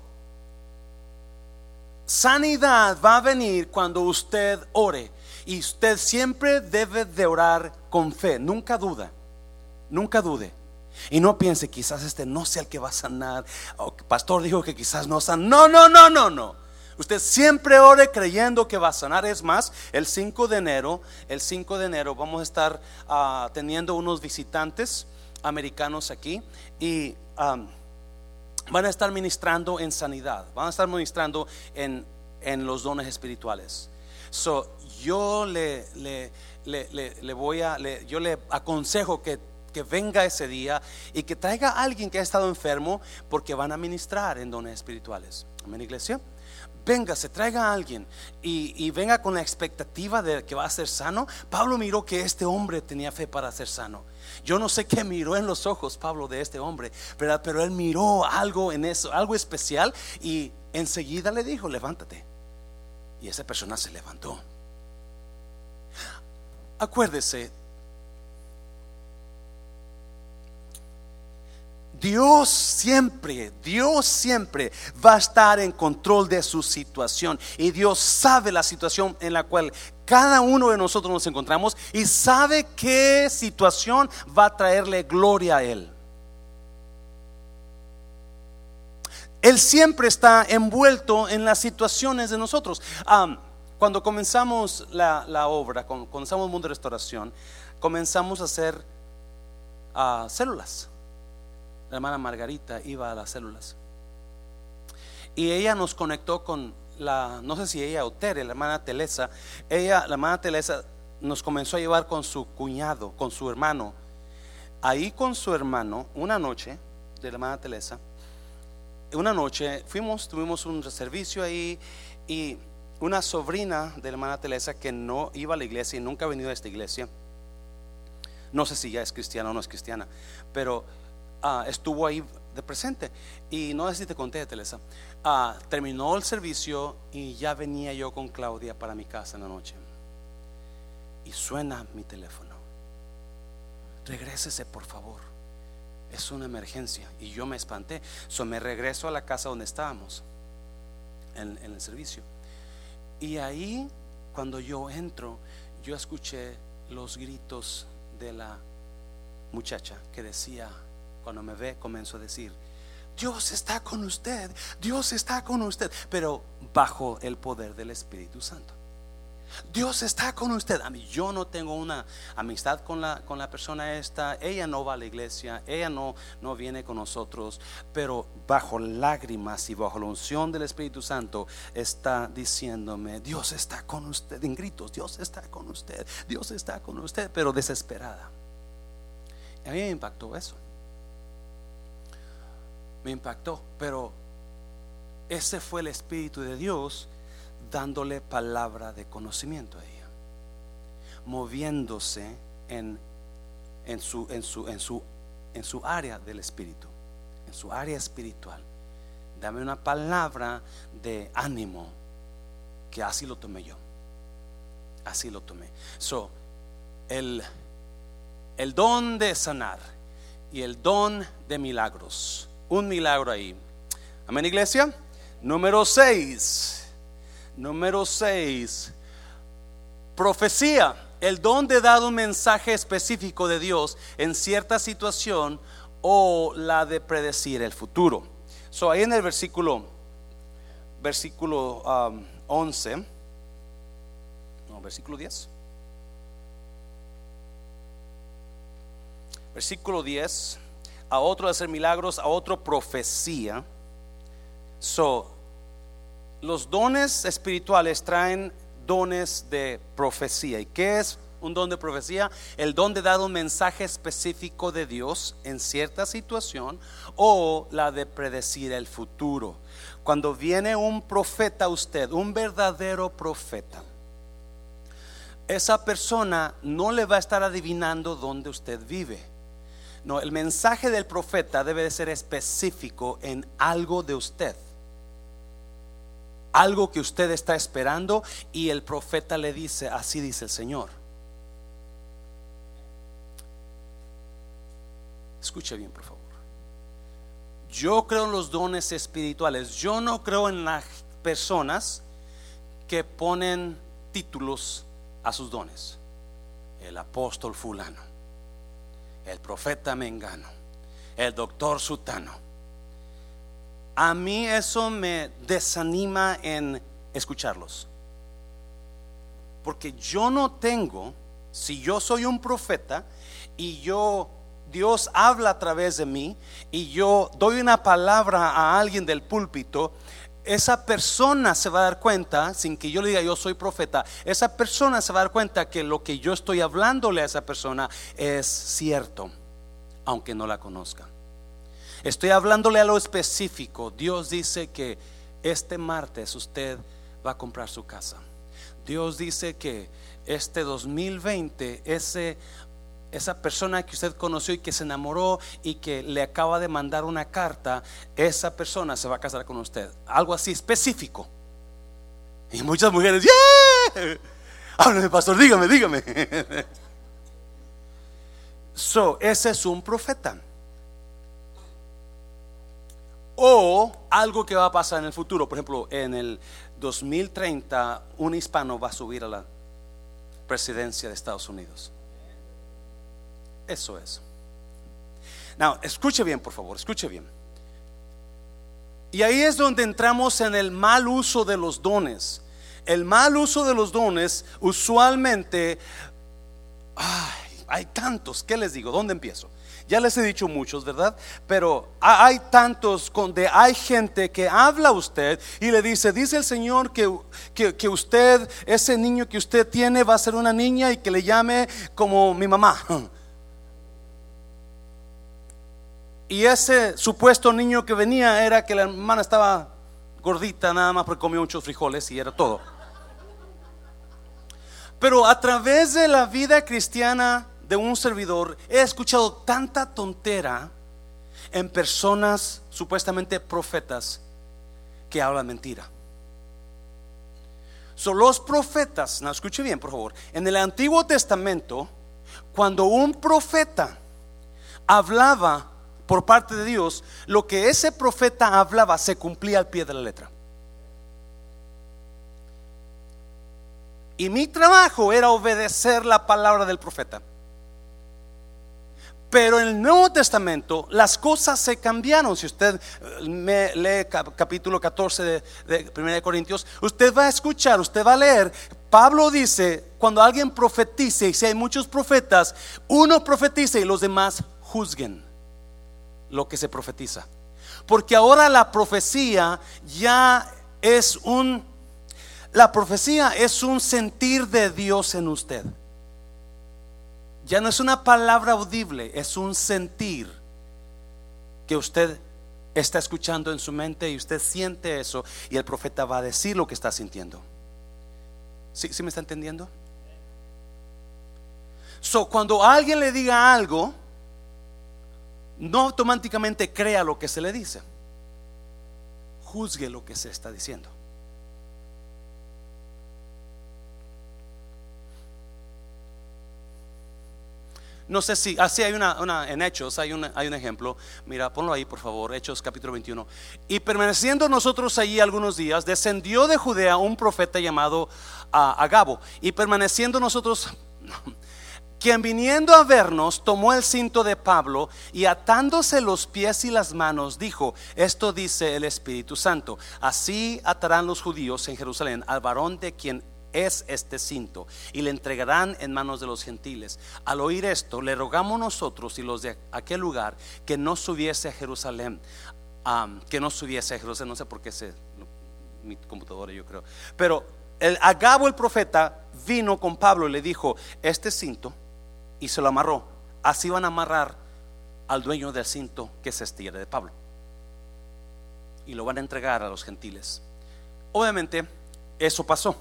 Sanidad va a venir cuando usted ore. Y usted siempre debe de orar con fe. Nunca duda. Nunca dude. Y no piense, quizás este no sea el que va a sanar. Pastor dijo que quizás no sana. No, no, no, no, no. Usted siempre ore creyendo que va a sanar. Es más, el 5 de enero, el 5 de enero vamos a estar ah, teniendo unos visitantes americanos aquí. Y van a estar ministrando en sanidad, van a estar ministrando en, los dones espirituales. So, yo le, le, le, voy a, yo le aconsejo que, que, venga ese día y que traiga a alguien que ha estado enfermo porque van a ministrar en dones espirituales. Amén, iglesia venga, se traiga a alguien y, venga con la expectativa de que va a ser sano. Pablo miró que este hombre tenía fe para ser sano. Yo no sé qué miró en los ojos Pablo de este hombre, ¿verdad? pero él miró algo en eso, algo especial y enseguida le dijo, levántate. Y esa persona se levantó. Acuérdese, Dios siempre, Dios siempre va a estar en control de su situación. Y Dios sabe la situación en la cual cada uno de nosotros nos encontramos y sabe qué situación va a traerle gloria a Él. Él siempre está envuelto en las situaciones de nosotros. cuando comenzamos la, obra, cuando comenzamos el mundo de restauración, comenzamos a hacer ah, células la hermana Margarita iba a las células. Y ella nos conectó con la, no sé si ella o Tere, la hermana Telesa. Ella, la hermana Telesa, nos comenzó a llevar con su cuñado, con su hermano. Ahí con su hermano, una noche, de la hermana Teresa. Una noche fuimos, tuvimos un servicio ahí y una sobrina de la hermana Teresa que no iba a la iglesia y nunca ha venido a esta iglesia. No sé si ya es cristiana o no es cristiana, pero ah, estuvo ahí de presente. Y no sé si te conté, Teresa. Ah, terminó el servicio y ya venía yo con Claudia para mi casa en la noche. Y suena mi teléfono. Regrésese, por favor. Es una emergencia. Y yo me espanté. So me regreso a la casa donde estábamos en el servicio. Y ahí, cuando yo entro, yo escuché los gritos de la muchacha que decía, cuando me ve, comenzó a decir, Dios está con usted, Dios está con usted, pero bajo el poder del Espíritu Santo. Dios está con usted. A mí yo no tengo una amistad con la, con la persona esta. Ella no va a la iglesia, ella no, no viene con nosotros, pero bajo lágrimas y bajo la unción del Espíritu Santo está diciéndome, Dios está con usted, en gritos, Dios está con usted, Dios está con usted, pero desesperada. a mí me impactó eso. Me impactó, pero ese fue el Espíritu de Dios dándole palabra de conocimiento a ella, moviéndose en, en, su, en, su, en, su, en su área del espíritu, en su área espiritual. Dame una palabra de ánimo, que así lo tomé yo. Así lo tomé. So, el, el don de sanar y el don de milagros. Un milagro ahí. Amén, iglesia. Número 6. Número 6. Profecía. El don de dar un mensaje específico de Dios en cierta situación o la de predecir el futuro. So ahí en el versículo versículo 11 um, no, versículo 10. Versículo 10, a otro hacer milagros, a otro profecía. So, los dones espirituales traen dones de profecía. ¿Y qué es un don de profecía? El don de dar un mensaje específico de Dios en cierta situación o la de predecir el futuro. Cuando viene un profeta a usted, un verdadero profeta, esa persona no le va a estar adivinando dónde usted vive. No, el mensaje del profeta debe de ser específico en algo de usted algo que usted está esperando y el profeta le dice, así dice el Señor. Escuche bien, por favor. Yo creo en los dones espirituales. Yo no creo en las personas que ponen títulos a sus dones. El apóstol fulano, el profeta mengano, el doctor sutano a mí eso me desanima en escucharlos. Porque yo no tengo, si yo soy un profeta y yo, Dios habla a través de mí y yo doy una palabra a alguien del púlpito, esa persona se va a dar cuenta, sin que yo le diga yo soy profeta, esa persona se va a dar cuenta que lo que yo estoy hablándole a esa persona es cierto, aunque no la conozca. Estoy hablándole a lo específico. Dios dice que este martes usted va a comprar su casa. Dios dice que este 2020 ese esa persona que usted conoció y que se enamoró y que le acaba de mandar una carta, esa persona se va a casar con usted. Algo así específico. Y muchas mujeres, ¡yeah! Háblame, pastor, dígame, dígame. So, ese es un profeta o algo que va a pasar en el futuro. Por ejemplo, en el 2030 un hispano va a subir a la presidencia de Estados Unidos. Eso es. Now, escuche bien, por favor, escuche bien. Y ahí es donde entramos en el mal uso de los dones. El mal uso de los dones usualmente, ay, hay tantos, ¿qué les digo? ¿Dónde empiezo? Ya les he dicho muchos, ¿verdad? Pero hay tantos donde hay gente que habla a usted y le dice, dice el Señor que, que, usted, ese niño que usted tiene va a ser una niña y que le llame como mi mamá. Y ese supuesto niño que venía era que la hermana estaba gordita nada más porque comió muchos frijoles y era todo. Pero a través de la vida cristiana de un servidor he escuchado tanta tontera en personas supuestamente profetas que hablan mentira. Son los profetas, no escuche bien por favor, en el Antiguo Testamento, cuando un profeta hablaba por parte de Dios, lo que ese profeta hablaba se cumplía al pie de la letra. Y mi trabajo era obedecer la palabra del profeta. Pero en el Nuevo Testamento las cosas se cambiaron. Si usted eh, me lee capítulo 14 de, de 1 Corintios, usted va a escuchar, usted va a leer. Pablo dice, cuando alguien profetice, y si hay muchos profetas, uno profetice y los demás juzguen lo que se profetiza. Porque ahora la profecía ya es un, la profecía es un sentir de Dios en usted. Ya no es una palabra audible, es un sentir que usted está escuchando en su mente y usted siente eso y el profeta va a decir lo que está sintiendo. ¿Sí, ¿sí me está entendiendo? So, cuando alguien le diga algo, no automáticamente crea lo que se le dice. Juzgue lo que se está diciendo. No sé si, así hay una, en Hechos, hay, hay un ejemplo. Mira, ponlo ahí, por favor, Hechos capítulo 21. Y permaneciendo nosotros allí algunos días, descendió de Judea un profeta llamado ah, Agabo. Y permaneciendo nosotros, quien viniendo a vernos tomó el cinto de Pablo y atándose los pies y las manos dijo, esto dice el Espíritu Santo, así atarán los judíos en Jerusalén al varón de quien es este cinto y le entregarán en manos de los gentiles. Al oír esto, le rogamos nosotros y los de aquel lugar que no subiese a Jerusalén, que no subiese a Jerusalén, no sé por qué se, mi computadora yo creo, pero el Agabo el profeta vino con Pablo y le dijo, este cinto y se lo amarró. Así van a amarrar al dueño del cinto que se estira de Pablo. Y lo van a entregar a los gentiles. Obviamente, eso pasó.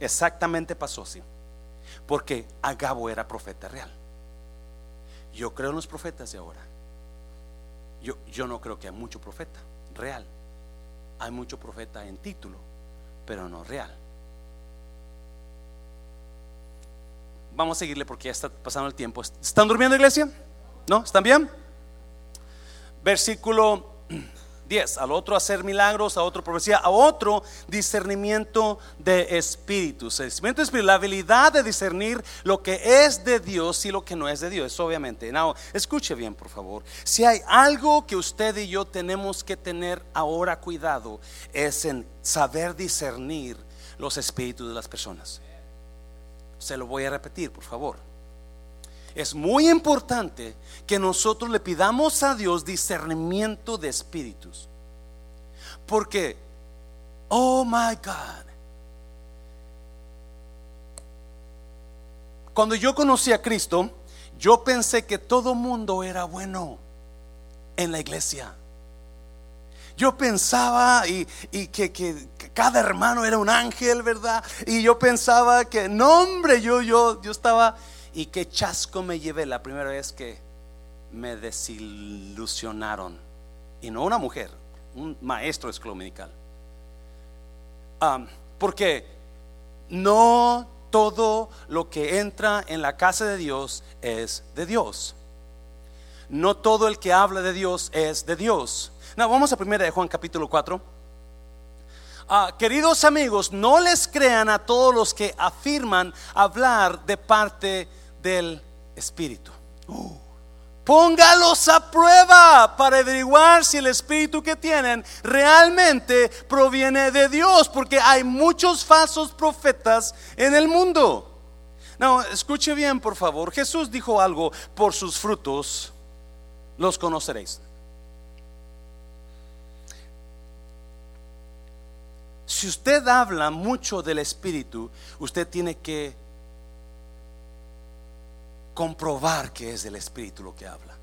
Exactamente pasó así. Porque Agabo era profeta real. Yo creo en los profetas de ahora. Yo, yo no creo que hay mucho profeta real. Hay mucho profeta en título, pero no real. Vamos a seguirle porque ya está pasando el tiempo. ¿Están durmiendo, iglesia? ¿No? ¿Están bien? Versículo 10. Al otro hacer milagros, a otro profecía, a otro discernimiento de espíritus. Discernimiento de espíritu, la habilidad de discernir lo que es de Dios y lo que no es de Dios, obviamente. Now, escuche bien, por favor. Si hay algo que usted y yo tenemos que tener ahora cuidado, es en saber discernir los espíritus de las personas. Se lo voy a repetir, por favor. Es muy importante que nosotros le pidamos a Dios discernimiento de espíritus. Porque, oh my God, cuando yo conocí a Cristo, yo pensé que todo mundo era bueno en la iglesia. Yo pensaba y, que, cada hermano era un ángel, ¿verdad? Y yo pensaba que, no hombre, yo, yo, yo estaba, y qué chasco me llevé la primera vez que me desilusionaron. Y no una mujer, un maestro escolominical. porque no todo lo que entra en la casa de Dios es de Dios. No todo el que habla de Dios es de Dios vamos a primera de Juan capítulo 4. Ah, queridos amigos, no les crean a todos los que afirman hablar de parte del Espíritu. Póngalos a prueba para averiguar si el Espíritu que tienen realmente proviene de Dios, porque hay muchos falsos profetas en el mundo. No, escuche bien, por favor. Jesús dijo algo, por sus frutos los conoceréis. Si usted habla mucho del Espíritu, usted tiene que comprobar que es del Espíritu lo que habla.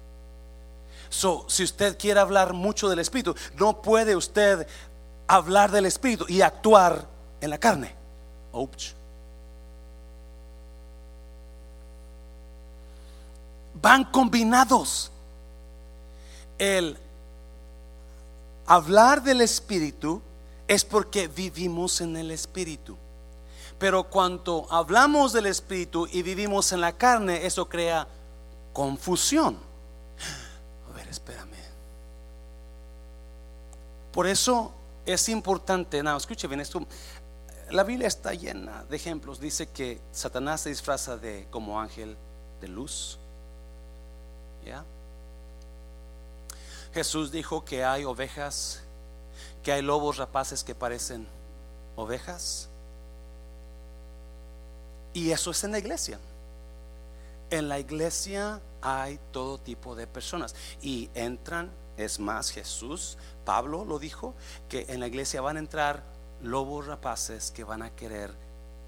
Si usted quiere hablar mucho del Espíritu, no puede usted hablar del Espíritu y actuar en la carne. Van combinados. El hablar del Espíritu es porque vivimos en el Espíritu. Pero cuando hablamos del Espíritu y vivimos en la carne, eso crea confusión. A ver, espérame. Por eso es importante, no, escuche bien esto. La Biblia está llena de ejemplos. Dice que Satanás se disfraza de como ángel de luz. ¿Ya? Jesús dijo que hay ovejas, que hay lobos rapaces que parecen ovejas. Y eso es en la iglesia. En la iglesia hay todo tipo de personas y entran, es más, Jesús, Pablo lo dijo, que en la iglesia van a entrar lobos rapaces que van a querer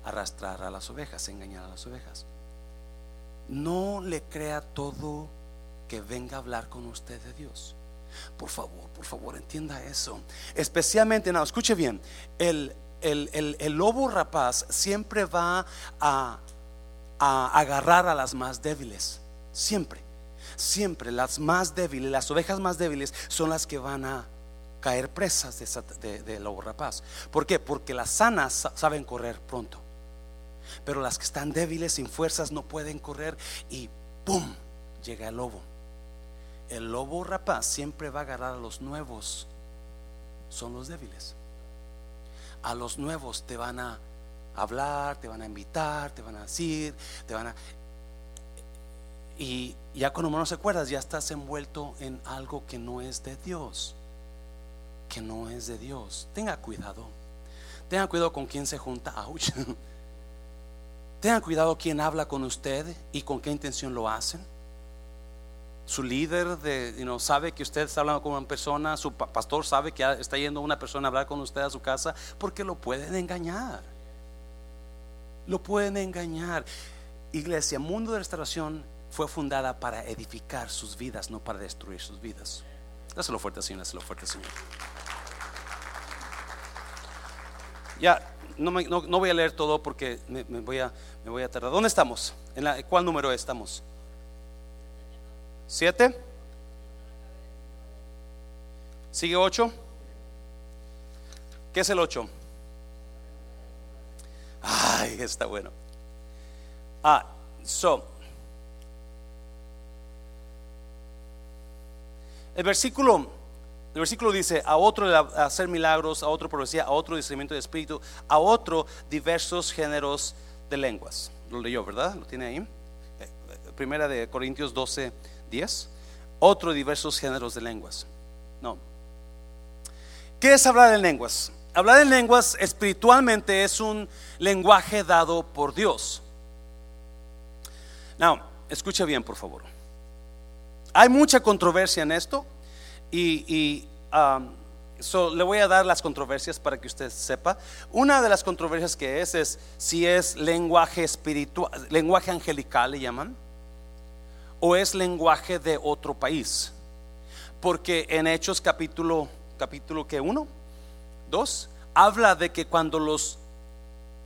arrastrar a las ovejas, engañar a las ovejas. No le crea todo que venga a hablar con usted de Dios. Por favor, por favor, entienda eso. Especialmente, no, escuche bien, el, el, lobo rapaz siempre va a, a agarrar a las más débiles. Siempre, siempre las más débiles, las ovejas más débiles son las que van a caer presas de, de, lobo rapaz. ¿Por qué? Porque las sanas saben correr pronto. Pero las que están débiles, sin fuerzas, no pueden correr y ¡pum! llega el lobo. El lobo rapaz siempre va a agarrar a los nuevos. Son los débiles. A los nuevos te van a hablar, te van a invitar, te van a decir, te van a... Y ya cuando no se acuerdas, ya estás envuelto en algo que no es de Dios que no es de Dios. Tenga cuidado. Tenga cuidado con quién se junta. Tenga cuidado quién habla con usted y con qué intención lo hacen. Su líder de, sabe que usted está hablando con una persona, su pastor sabe que está yendo una persona a hablar con usted a su casa, porque lo pueden engañar. Lo pueden engañar. Iglesia, Mundo de Restauración fue fundada para edificar sus vidas, no para destruir sus vidas. Dáselo fuerte, Señor, dáselo fuerte, Señor. Ya, no, no, voy a leer todo porque me, voy a, me tardar. ¿Dónde estamos? ¿En ¿Cuál número estamos? ¿Siete? ¿Sigue ocho? ¿Qué es el ocho? Ay, está bueno. Ah, so. El versículo el versículo dice, a otro hacer milagros, a otro profecía, a otro discernimiento de espíritu, a otro diversos géneros de lenguas. Lo leyó, ¿verdad? Lo tiene ahí. Eh, primera de Corintios 12, 10. Otro diversos géneros de lenguas. No. ¿Qué es hablar en lenguas? Hablar en lenguas espiritualmente es un lenguaje dado por Dios. Now, escucha bien, por favor. Hay mucha controversia en esto. Y, um, le voy a dar las controversias para que usted sepa. Una de las controversias que es es si es lenguaje espiritual, lenguaje angelical le llaman, o es lenguaje de otro país. Porque en Hechos capítulo capítulo que uno, dos, habla de que cuando los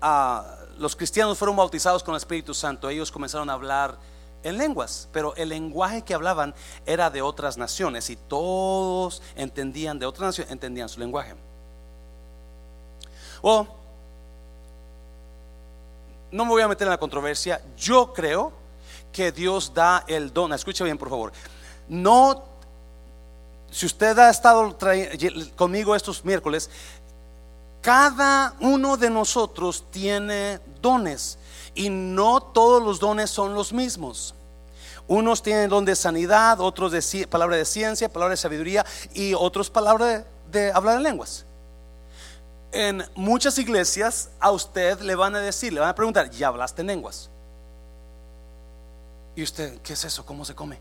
uh, los cristianos fueron bautizados con el Espíritu Santo, ellos comenzaron a hablar en lenguas, pero el lenguaje que hablaban era de otras naciones y todos entendían de otras naciones, entendían su lenguaje. O, no me voy a meter en la controversia, yo creo que Dios da el don, escucha bien por favor, no, si usted ha estado conmigo estos miércoles, cada uno de nosotros tiene dones y no todos los dones son los mismos. Unos tienen don de sanidad, otros de palabra de ciencia, palabra de sabiduría y otros palabra de, hablar en lenguas. En muchas iglesias a usted le van a decir, le van a preguntar, ¿ya hablaste en lenguas? ¿Y usted qué es eso? ¿Cómo se come?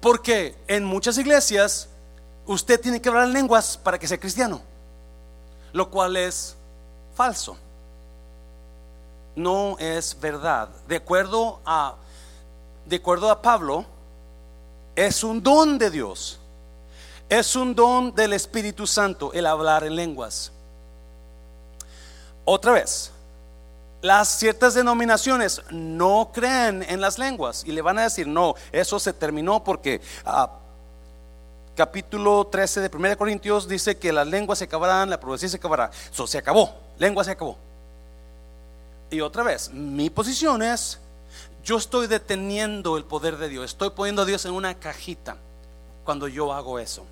Porque en muchas iglesias usted tiene que hablar en lenguas para que sea cristiano, lo cual es falso no es verdad. De acuerdo a, de acuerdo a Pablo, Es un don de Dios. Es un don del Espíritu Santo el hablar en lenguas. Otra vez, las ciertas denominaciones no creen en las lenguas y le van a decir, no, eso se terminó porque ah, capítulo 13 de 1 Corintios dice que las lenguas se acabarán, la profecía se acabará. Eso se acabó, lengua se acabó. Y otra vez, mi posición es, yo estoy deteniendo el poder de Dios, estoy poniendo a Dios en una cajita cuando yo hago eso.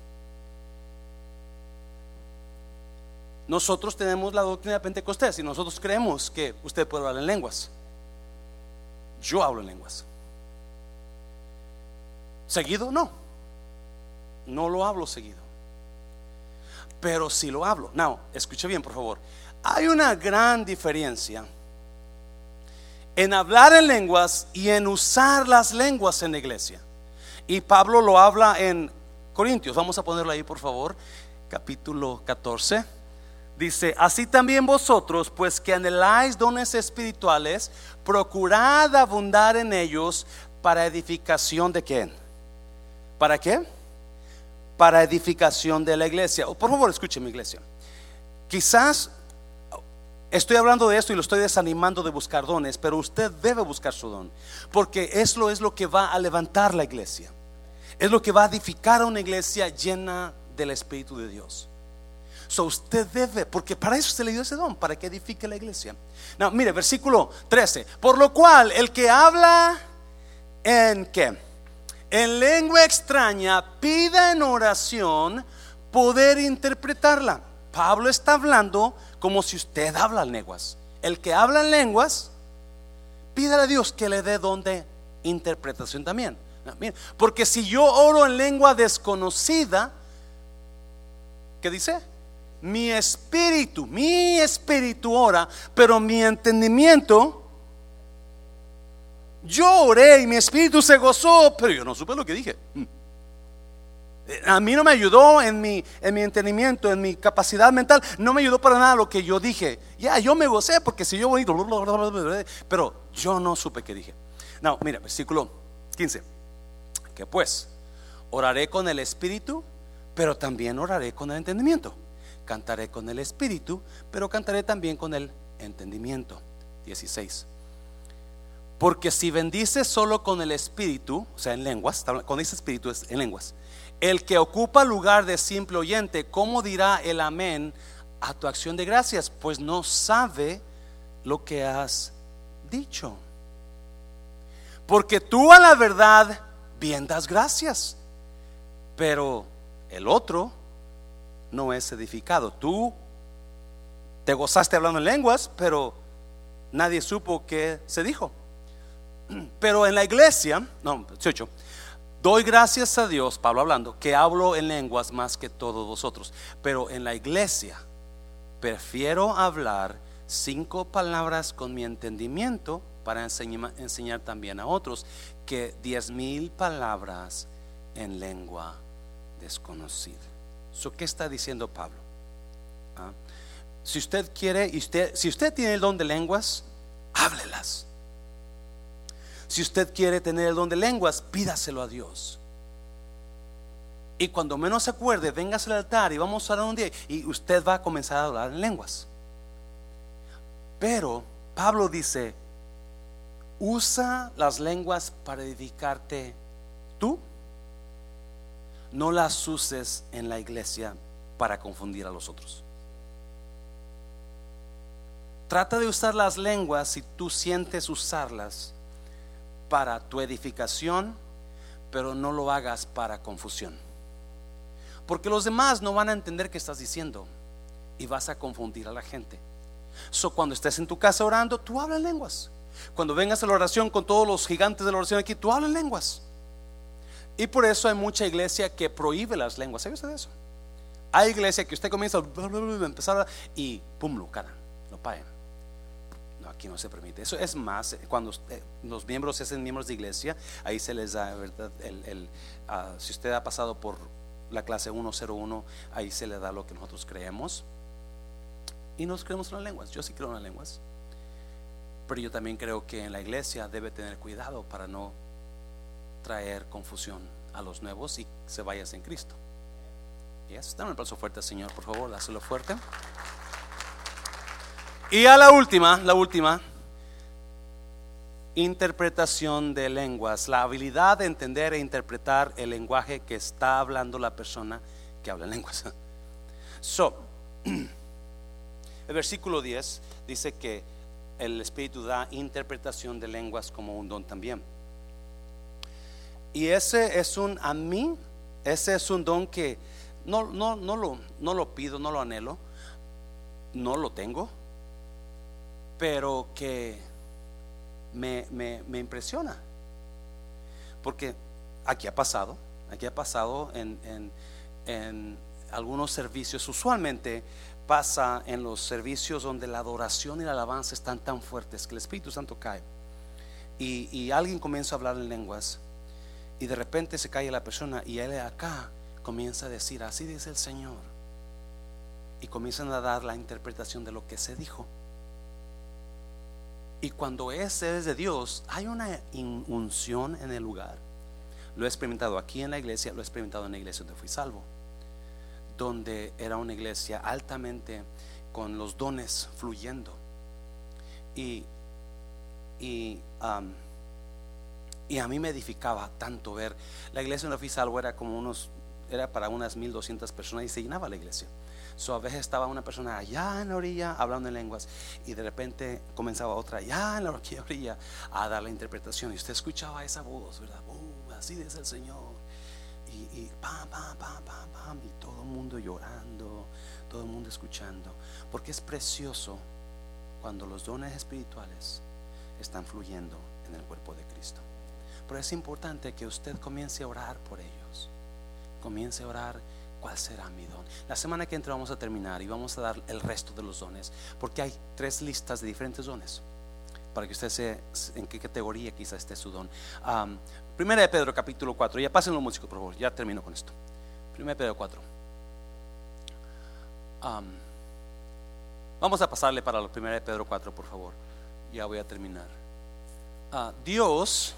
Nosotros tenemos la doctrina de Pentecostés y nosotros creemos que usted puede hablar en lenguas. Yo hablo en lenguas. ¿Seguido? No. No lo hablo seguido. Pero si lo hablo. No, escuche bien, por favor. Hay una gran diferencia en hablar en lenguas y en usar las lenguas en la iglesia. Y Pablo lo habla en Corintios. Vamos a ponerlo ahí, por favor. Capítulo 14 Dice, así también vosotros, pues que anheláis dones espirituales, procurad abundar en ellos para edificación de quién? ¿Para qué? Para edificación de la iglesia. Por favor, escúcheme, iglesia. Quizás estoy hablando de esto y lo estoy desanimando de buscar dones, pero usted debe buscar su don, porque eso es lo que va a levantar la iglesia. Es lo que va a edificar a una iglesia llena del Espíritu de Dios. So usted debe, porque para eso se le dio ese don, para que edifique la iglesia. No, mire, versículo 13. Por lo cual, el que habla en qué? En lengua extraña, pida en oración poder interpretarla. Pablo está hablando como si usted habla en lenguas. El que habla en lenguas, pídale a Dios que le dé don de interpretación también. Porque si yo oro en lengua desconocida, ¿qué dice? Mi espíritu, mi espíritu ora, pero mi entendimiento, yo oré y mi espíritu se gozó, pero yo no supe lo que dije. Mm. A mí no me ayudó en mi, en mi entendimiento, en mi capacidad mental, no me ayudó para nada lo que yo dije. Ya, yo me gocé porque si yo voy, pero yo no supe qué dije. No, mira, versículo 15. Que pues, oraré con el espíritu, pero también oraré con el entendimiento cantaré con el espíritu, pero cantaré también con el entendimiento. 16. Porque si bendices solo con el espíritu, o sea, en lenguas, con ese espíritu es en lenguas, el que ocupa lugar de simple oyente, ¿cómo dirá el amén a tu acción de gracias? Pues no sabe lo que has dicho. Porque tú a la verdad bien das gracias, pero el otro no es edificado. Tú te gozaste hablando en lenguas, pero nadie supo qué se dijo. Pero en la iglesia, no, 18, doy gracias a Dios, Pablo hablando, que hablo en lenguas más que todos vosotros. Pero en la iglesia prefiero hablar cinco palabras con mi entendimiento para enseñar, enseñar también a otros que diez mil palabras en lengua desconocida. ¿Qué está diciendo Pablo? ¿Ah? Si usted quiere, si usted tiene el don de lenguas, háblelas. Si usted quiere tener el don de lenguas, pídaselo a Dios. Y cuando menos se acuerde, véngase al altar y vamos a hablar un día y usted va a comenzar a hablar en lenguas. Pero Pablo dice, usa las lenguas para edificarte tú no las uses en la iglesia para confundir a los otros. Trata de usar las lenguas si tú sientes usarlas para tu edificación, pero no lo hagas para confusión. Porque los demás no van a entender qué estás diciendo y vas a confundir a la gente. So, cuando estés en tu casa orando, tú hablas lenguas. Cuando vengas a la oración con todos los gigantes de la oración aquí, tú hablas lenguas. Y por eso hay mucha iglesia que prohíbe las lenguas. ¿Sabe usted eso? Hay iglesia que usted comienza a empezar y pum, lo cara, lo pagan. No, aquí no se permite. Eso es más, cuando los miembros se hacen miembros de iglesia, ahí se les da, ¿verdad? Ah, si usted ha pasado por la clase 101, ahí se le da lo que nosotros creemos. Y nos creemos en las lenguas. Yo sí creo en las lenguas. Pero yo también creo que en la iglesia debe tener cuidado para no traer confusión a los nuevos y se vayas en Cristo. Y eso, dame un aplauso fuerte, Señor, por favor, dáselo fuerte. Y a la última, la última, interpretación de lenguas, la habilidad de entender e interpretar el lenguaje que está hablando la persona que habla lenguas. So, el versículo 10 dice que el Espíritu da interpretación de lenguas como un don también. Y ese es un, a mí, ese es un don que no, no, no, lo, no lo pido, no lo anhelo, no lo tengo, pero que me, me, impresiona. Porque aquí ha pasado, aquí ha pasado en, en, en algunos servicios, usualmente pasa en los servicios donde la adoración y la alabanza están tan fuertes que el Espíritu Santo cae y, y alguien comienza a hablar en lenguas y de repente se cae la persona y él acá comienza a decir, así dice el Señor. Y comienzan a dar la interpretación de lo que se dijo. Y cuando ese es de Dios, hay una unción en el lugar. Lo he experimentado aquí en la iglesia, lo he experimentado en la iglesia donde fui salvo, donde era una iglesia altamente con los dones fluyendo. Y, y y a mí me edificaba tanto ver. La iglesia donde fui salvo era como unos, era para unas 1200 personas y se llenaba la iglesia. So, estaba una persona allá en la orilla hablando en lenguas y de repente comenzaba otra allá en la orilla a dar la interpretación y usted escuchaba esa voz, ¿verdad? Uh, así dice el Señor. Y, y pam, pam, pam, pam, pam, y todo el mundo llorando, todo el mundo escuchando. Porque es precioso cuando los dones espirituales están fluyendo en el cuerpo de Cristo. Pero es importante que usted comience a orar por ellos. Comience a orar cuál será mi don. La semana que entra vamos a terminar y vamos a dar el resto de los dones, porque hay tres listas de diferentes dones para que usted sepa en qué categoría quizá esté su don. primera de Pedro capítulo 4, ya pasen los músicos por favor, ya termino con esto. Primera de Pedro 4. vamos a pasarle para la primera de Pedro 4, por favor. Ya voy a terminar. Ah, Dios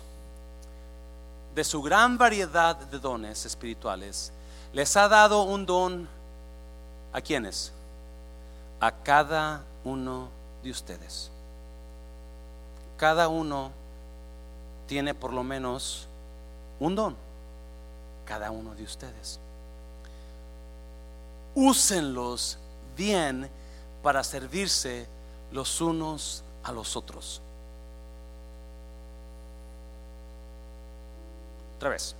de su gran variedad de dones espirituales, les ha dado un don a quienes? A cada uno de ustedes. Cada uno tiene por lo menos un don. Cada uno de ustedes. Úsenlos bien para servirse los unos a los otros. Otra vez,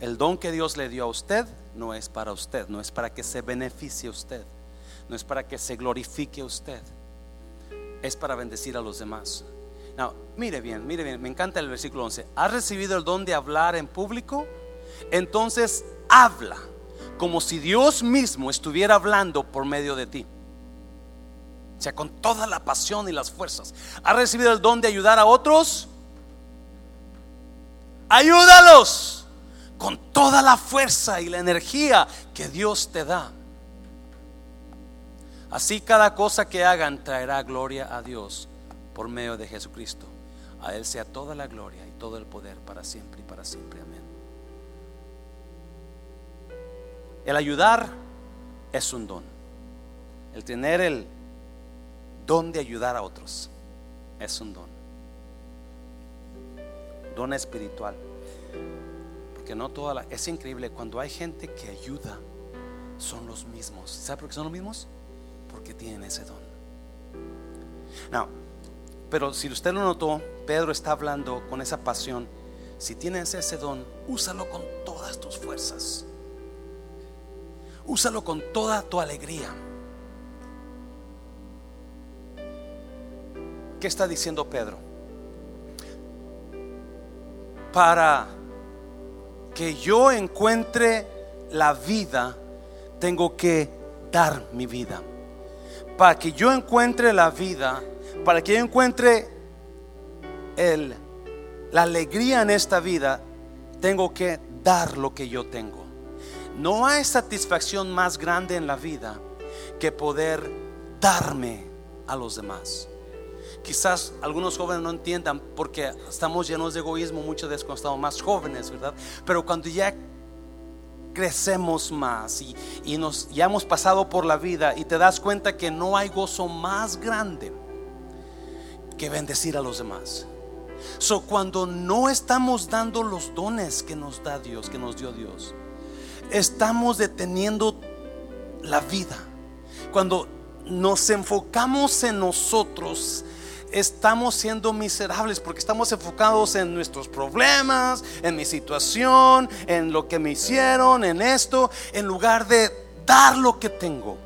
el don que Dios le dio a usted no es para usted, no es para que se beneficie usted, no es para que se glorifique usted, es para bendecir a los demás. No, mire bien, mire bien, me encanta el versículo 11. ¿Has recibido el don de hablar en público? Entonces habla como si Dios mismo estuviera hablando por medio de ti. O sea, con toda la pasión y las fuerzas. ¿Has recibido el don de ayudar a otros? Ayúdalos con toda la fuerza y la energía que Dios te da. Así cada cosa que hagan traerá gloria a Dios por medio de Jesucristo. A Él sea toda la gloria y todo el poder para siempre y para siempre. Amén. El ayudar es un don. El tener el don de ayudar a otros es un don don espiritual. Porque no toda la, es increíble cuando hay gente que ayuda, son los mismos. ¿Sabe por qué son los mismos? Porque tienen ese don. No, pero si usted lo notó, Pedro está hablando con esa pasión. Si tienes ese don, úsalo con todas tus fuerzas. Úsalo con toda tu alegría. ¿Qué está diciendo Pedro? Para que yo encuentre la vida, tengo que dar mi vida. Para que yo encuentre la vida, para que yo encuentre el, la alegría en esta vida, tengo que dar lo que yo tengo. No hay satisfacción más grande en la vida que poder darme a los demás. Quizás algunos jóvenes no entiendan porque estamos llenos de egoísmo muchas veces cuando estamos más jóvenes, ¿verdad? Pero cuando ya crecemos más y, y nos ya hemos pasado por la vida y te das cuenta que no hay gozo más grande que bendecir a los demás. So, cuando no estamos dando los dones que nos da Dios, que nos dio Dios, estamos deteniendo la vida. Cuando nos enfocamos en nosotros, estamos siendo miserables porque estamos enfocados en nuestros problemas, en mi situación, en lo que me hicieron, en esto, en lugar de dar lo que tengo.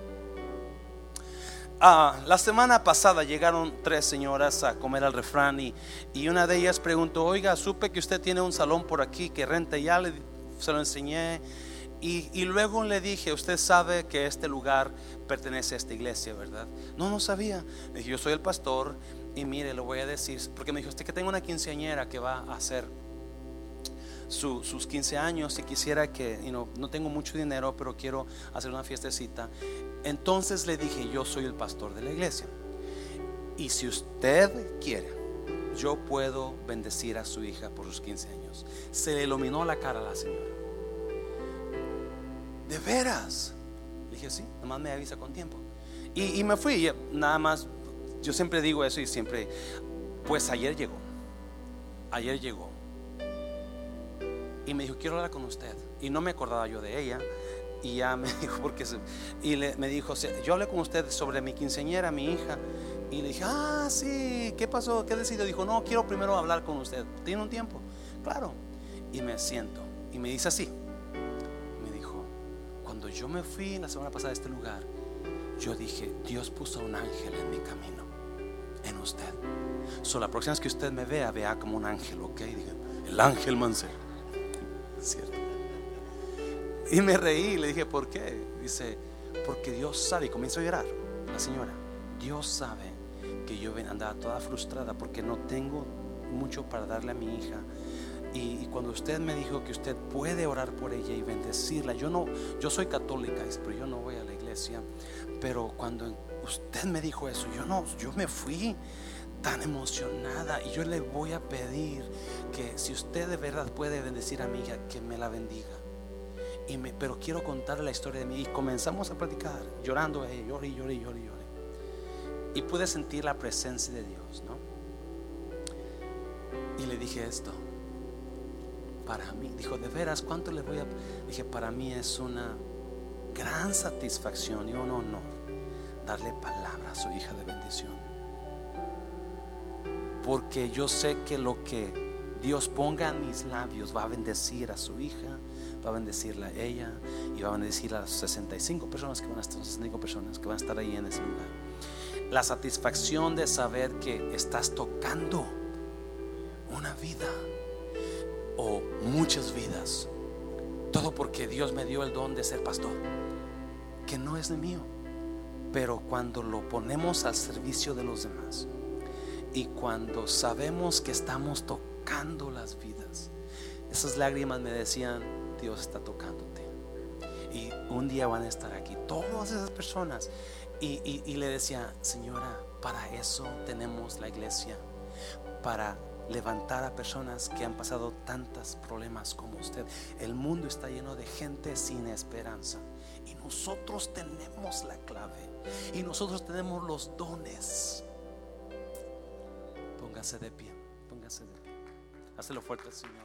Ah, la semana pasada llegaron tres señoras a comer al refrán y, y, una de ellas preguntó, oiga, supe que usted tiene un salón por aquí que renta, ya le, se lo enseñé. Y, y, luego le dije, usted sabe que este lugar pertenece a esta iglesia, ¿verdad? No, no sabía. Le dije, yo soy el pastor y mire, lo voy a decir, porque me dijo, usted que tengo una quinceañera que va a hacer sus 15 años y quisiera que, no tengo mucho dinero, pero quiero hacer una fiestecita. Entonces le dije, yo soy el pastor de la iglesia. Y si usted quiere, yo puedo bendecir a su hija por sus 15 años. Se le iluminó la cara a la señora. De veras. Le dije, sí, nada más me avisa con tiempo. Y, y me fui, nada más, yo siempre digo eso y siempre, pues ayer llegó. Ayer llegó y me dijo, quiero hablar con usted. Y no me acordaba yo de ella. Y ya me dijo, porque y me dijo, yo hablé con usted sobre mi quinceñera, mi hija. Y le dije, ah, sí, ¿qué pasó? ¿Qué decidió? Dijo, no, quiero primero hablar con usted. ¿Tiene un tiempo? Claro. Y me siento. Y me dice así. Me dijo, cuando yo me fui la semana pasada a este lugar, yo dije, Dios puso un ángel en mi camino, en usted. Solo la próxima vez que usted me vea, vea como un ángel, ¿ok? Dije, el ángel Mancera. ¿cierto? Y me reí y le dije, ¿por qué? Dice, porque Dios sabe, y comienzo a llorar, la señora, Dios sabe que yo andaba toda frustrada porque no tengo mucho para darle a mi hija. Y, cuando usted me dijo que usted puede orar por ella y bendecirla, yo no, yo soy católica, pero yo no voy a la iglesia. Pero cuando usted me dijo eso, yo no, yo me fui tan emocionada y yo le voy a pedir que si usted de verdad puede bendecir a mi hija, que me la bendiga. Y me, pero quiero contarle la historia de mi hija. Y comenzamos a platicar, llorando, eh, lloré, lloré, lloré, lloré. Y pude sentir la presencia de Dios, ¿no? Y le dije esto. Para mí, dijo, de veras, ¿cuánto le voy a...? Dije, para mí es una gran satisfacción y un honor darle palabra a su hija de bendición porque yo sé que lo que Dios ponga en mis labios va a bendecir a su hija, va a bendecirla a ella y va a bendecir a las 65 personas que van a estar, 65 personas que van a estar ahí en ese lugar. La satisfacción de saber que estás tocando una vida o muchas vidas. Todo porque Dios me dio el don de ser pastor, que no es de mío, pero cuando lo ponemos al servicio de los demás y cuando sabemos que estamos tocando las vidas, esas lágrimas me decían, Dios está tocándote. Y un día van a estar aquí todas esas personas. Y, le decía, señora, para eso tenemos la iglesia, para levantar a personas que han pasado tantos problemas como usted. El mundo está lleno de gente sin esperanza. Y nosotros tenemos la clave. Y nosotros tenemos los dones Póngase de pie, póngase de pie. Hazlo fuerte, Señor.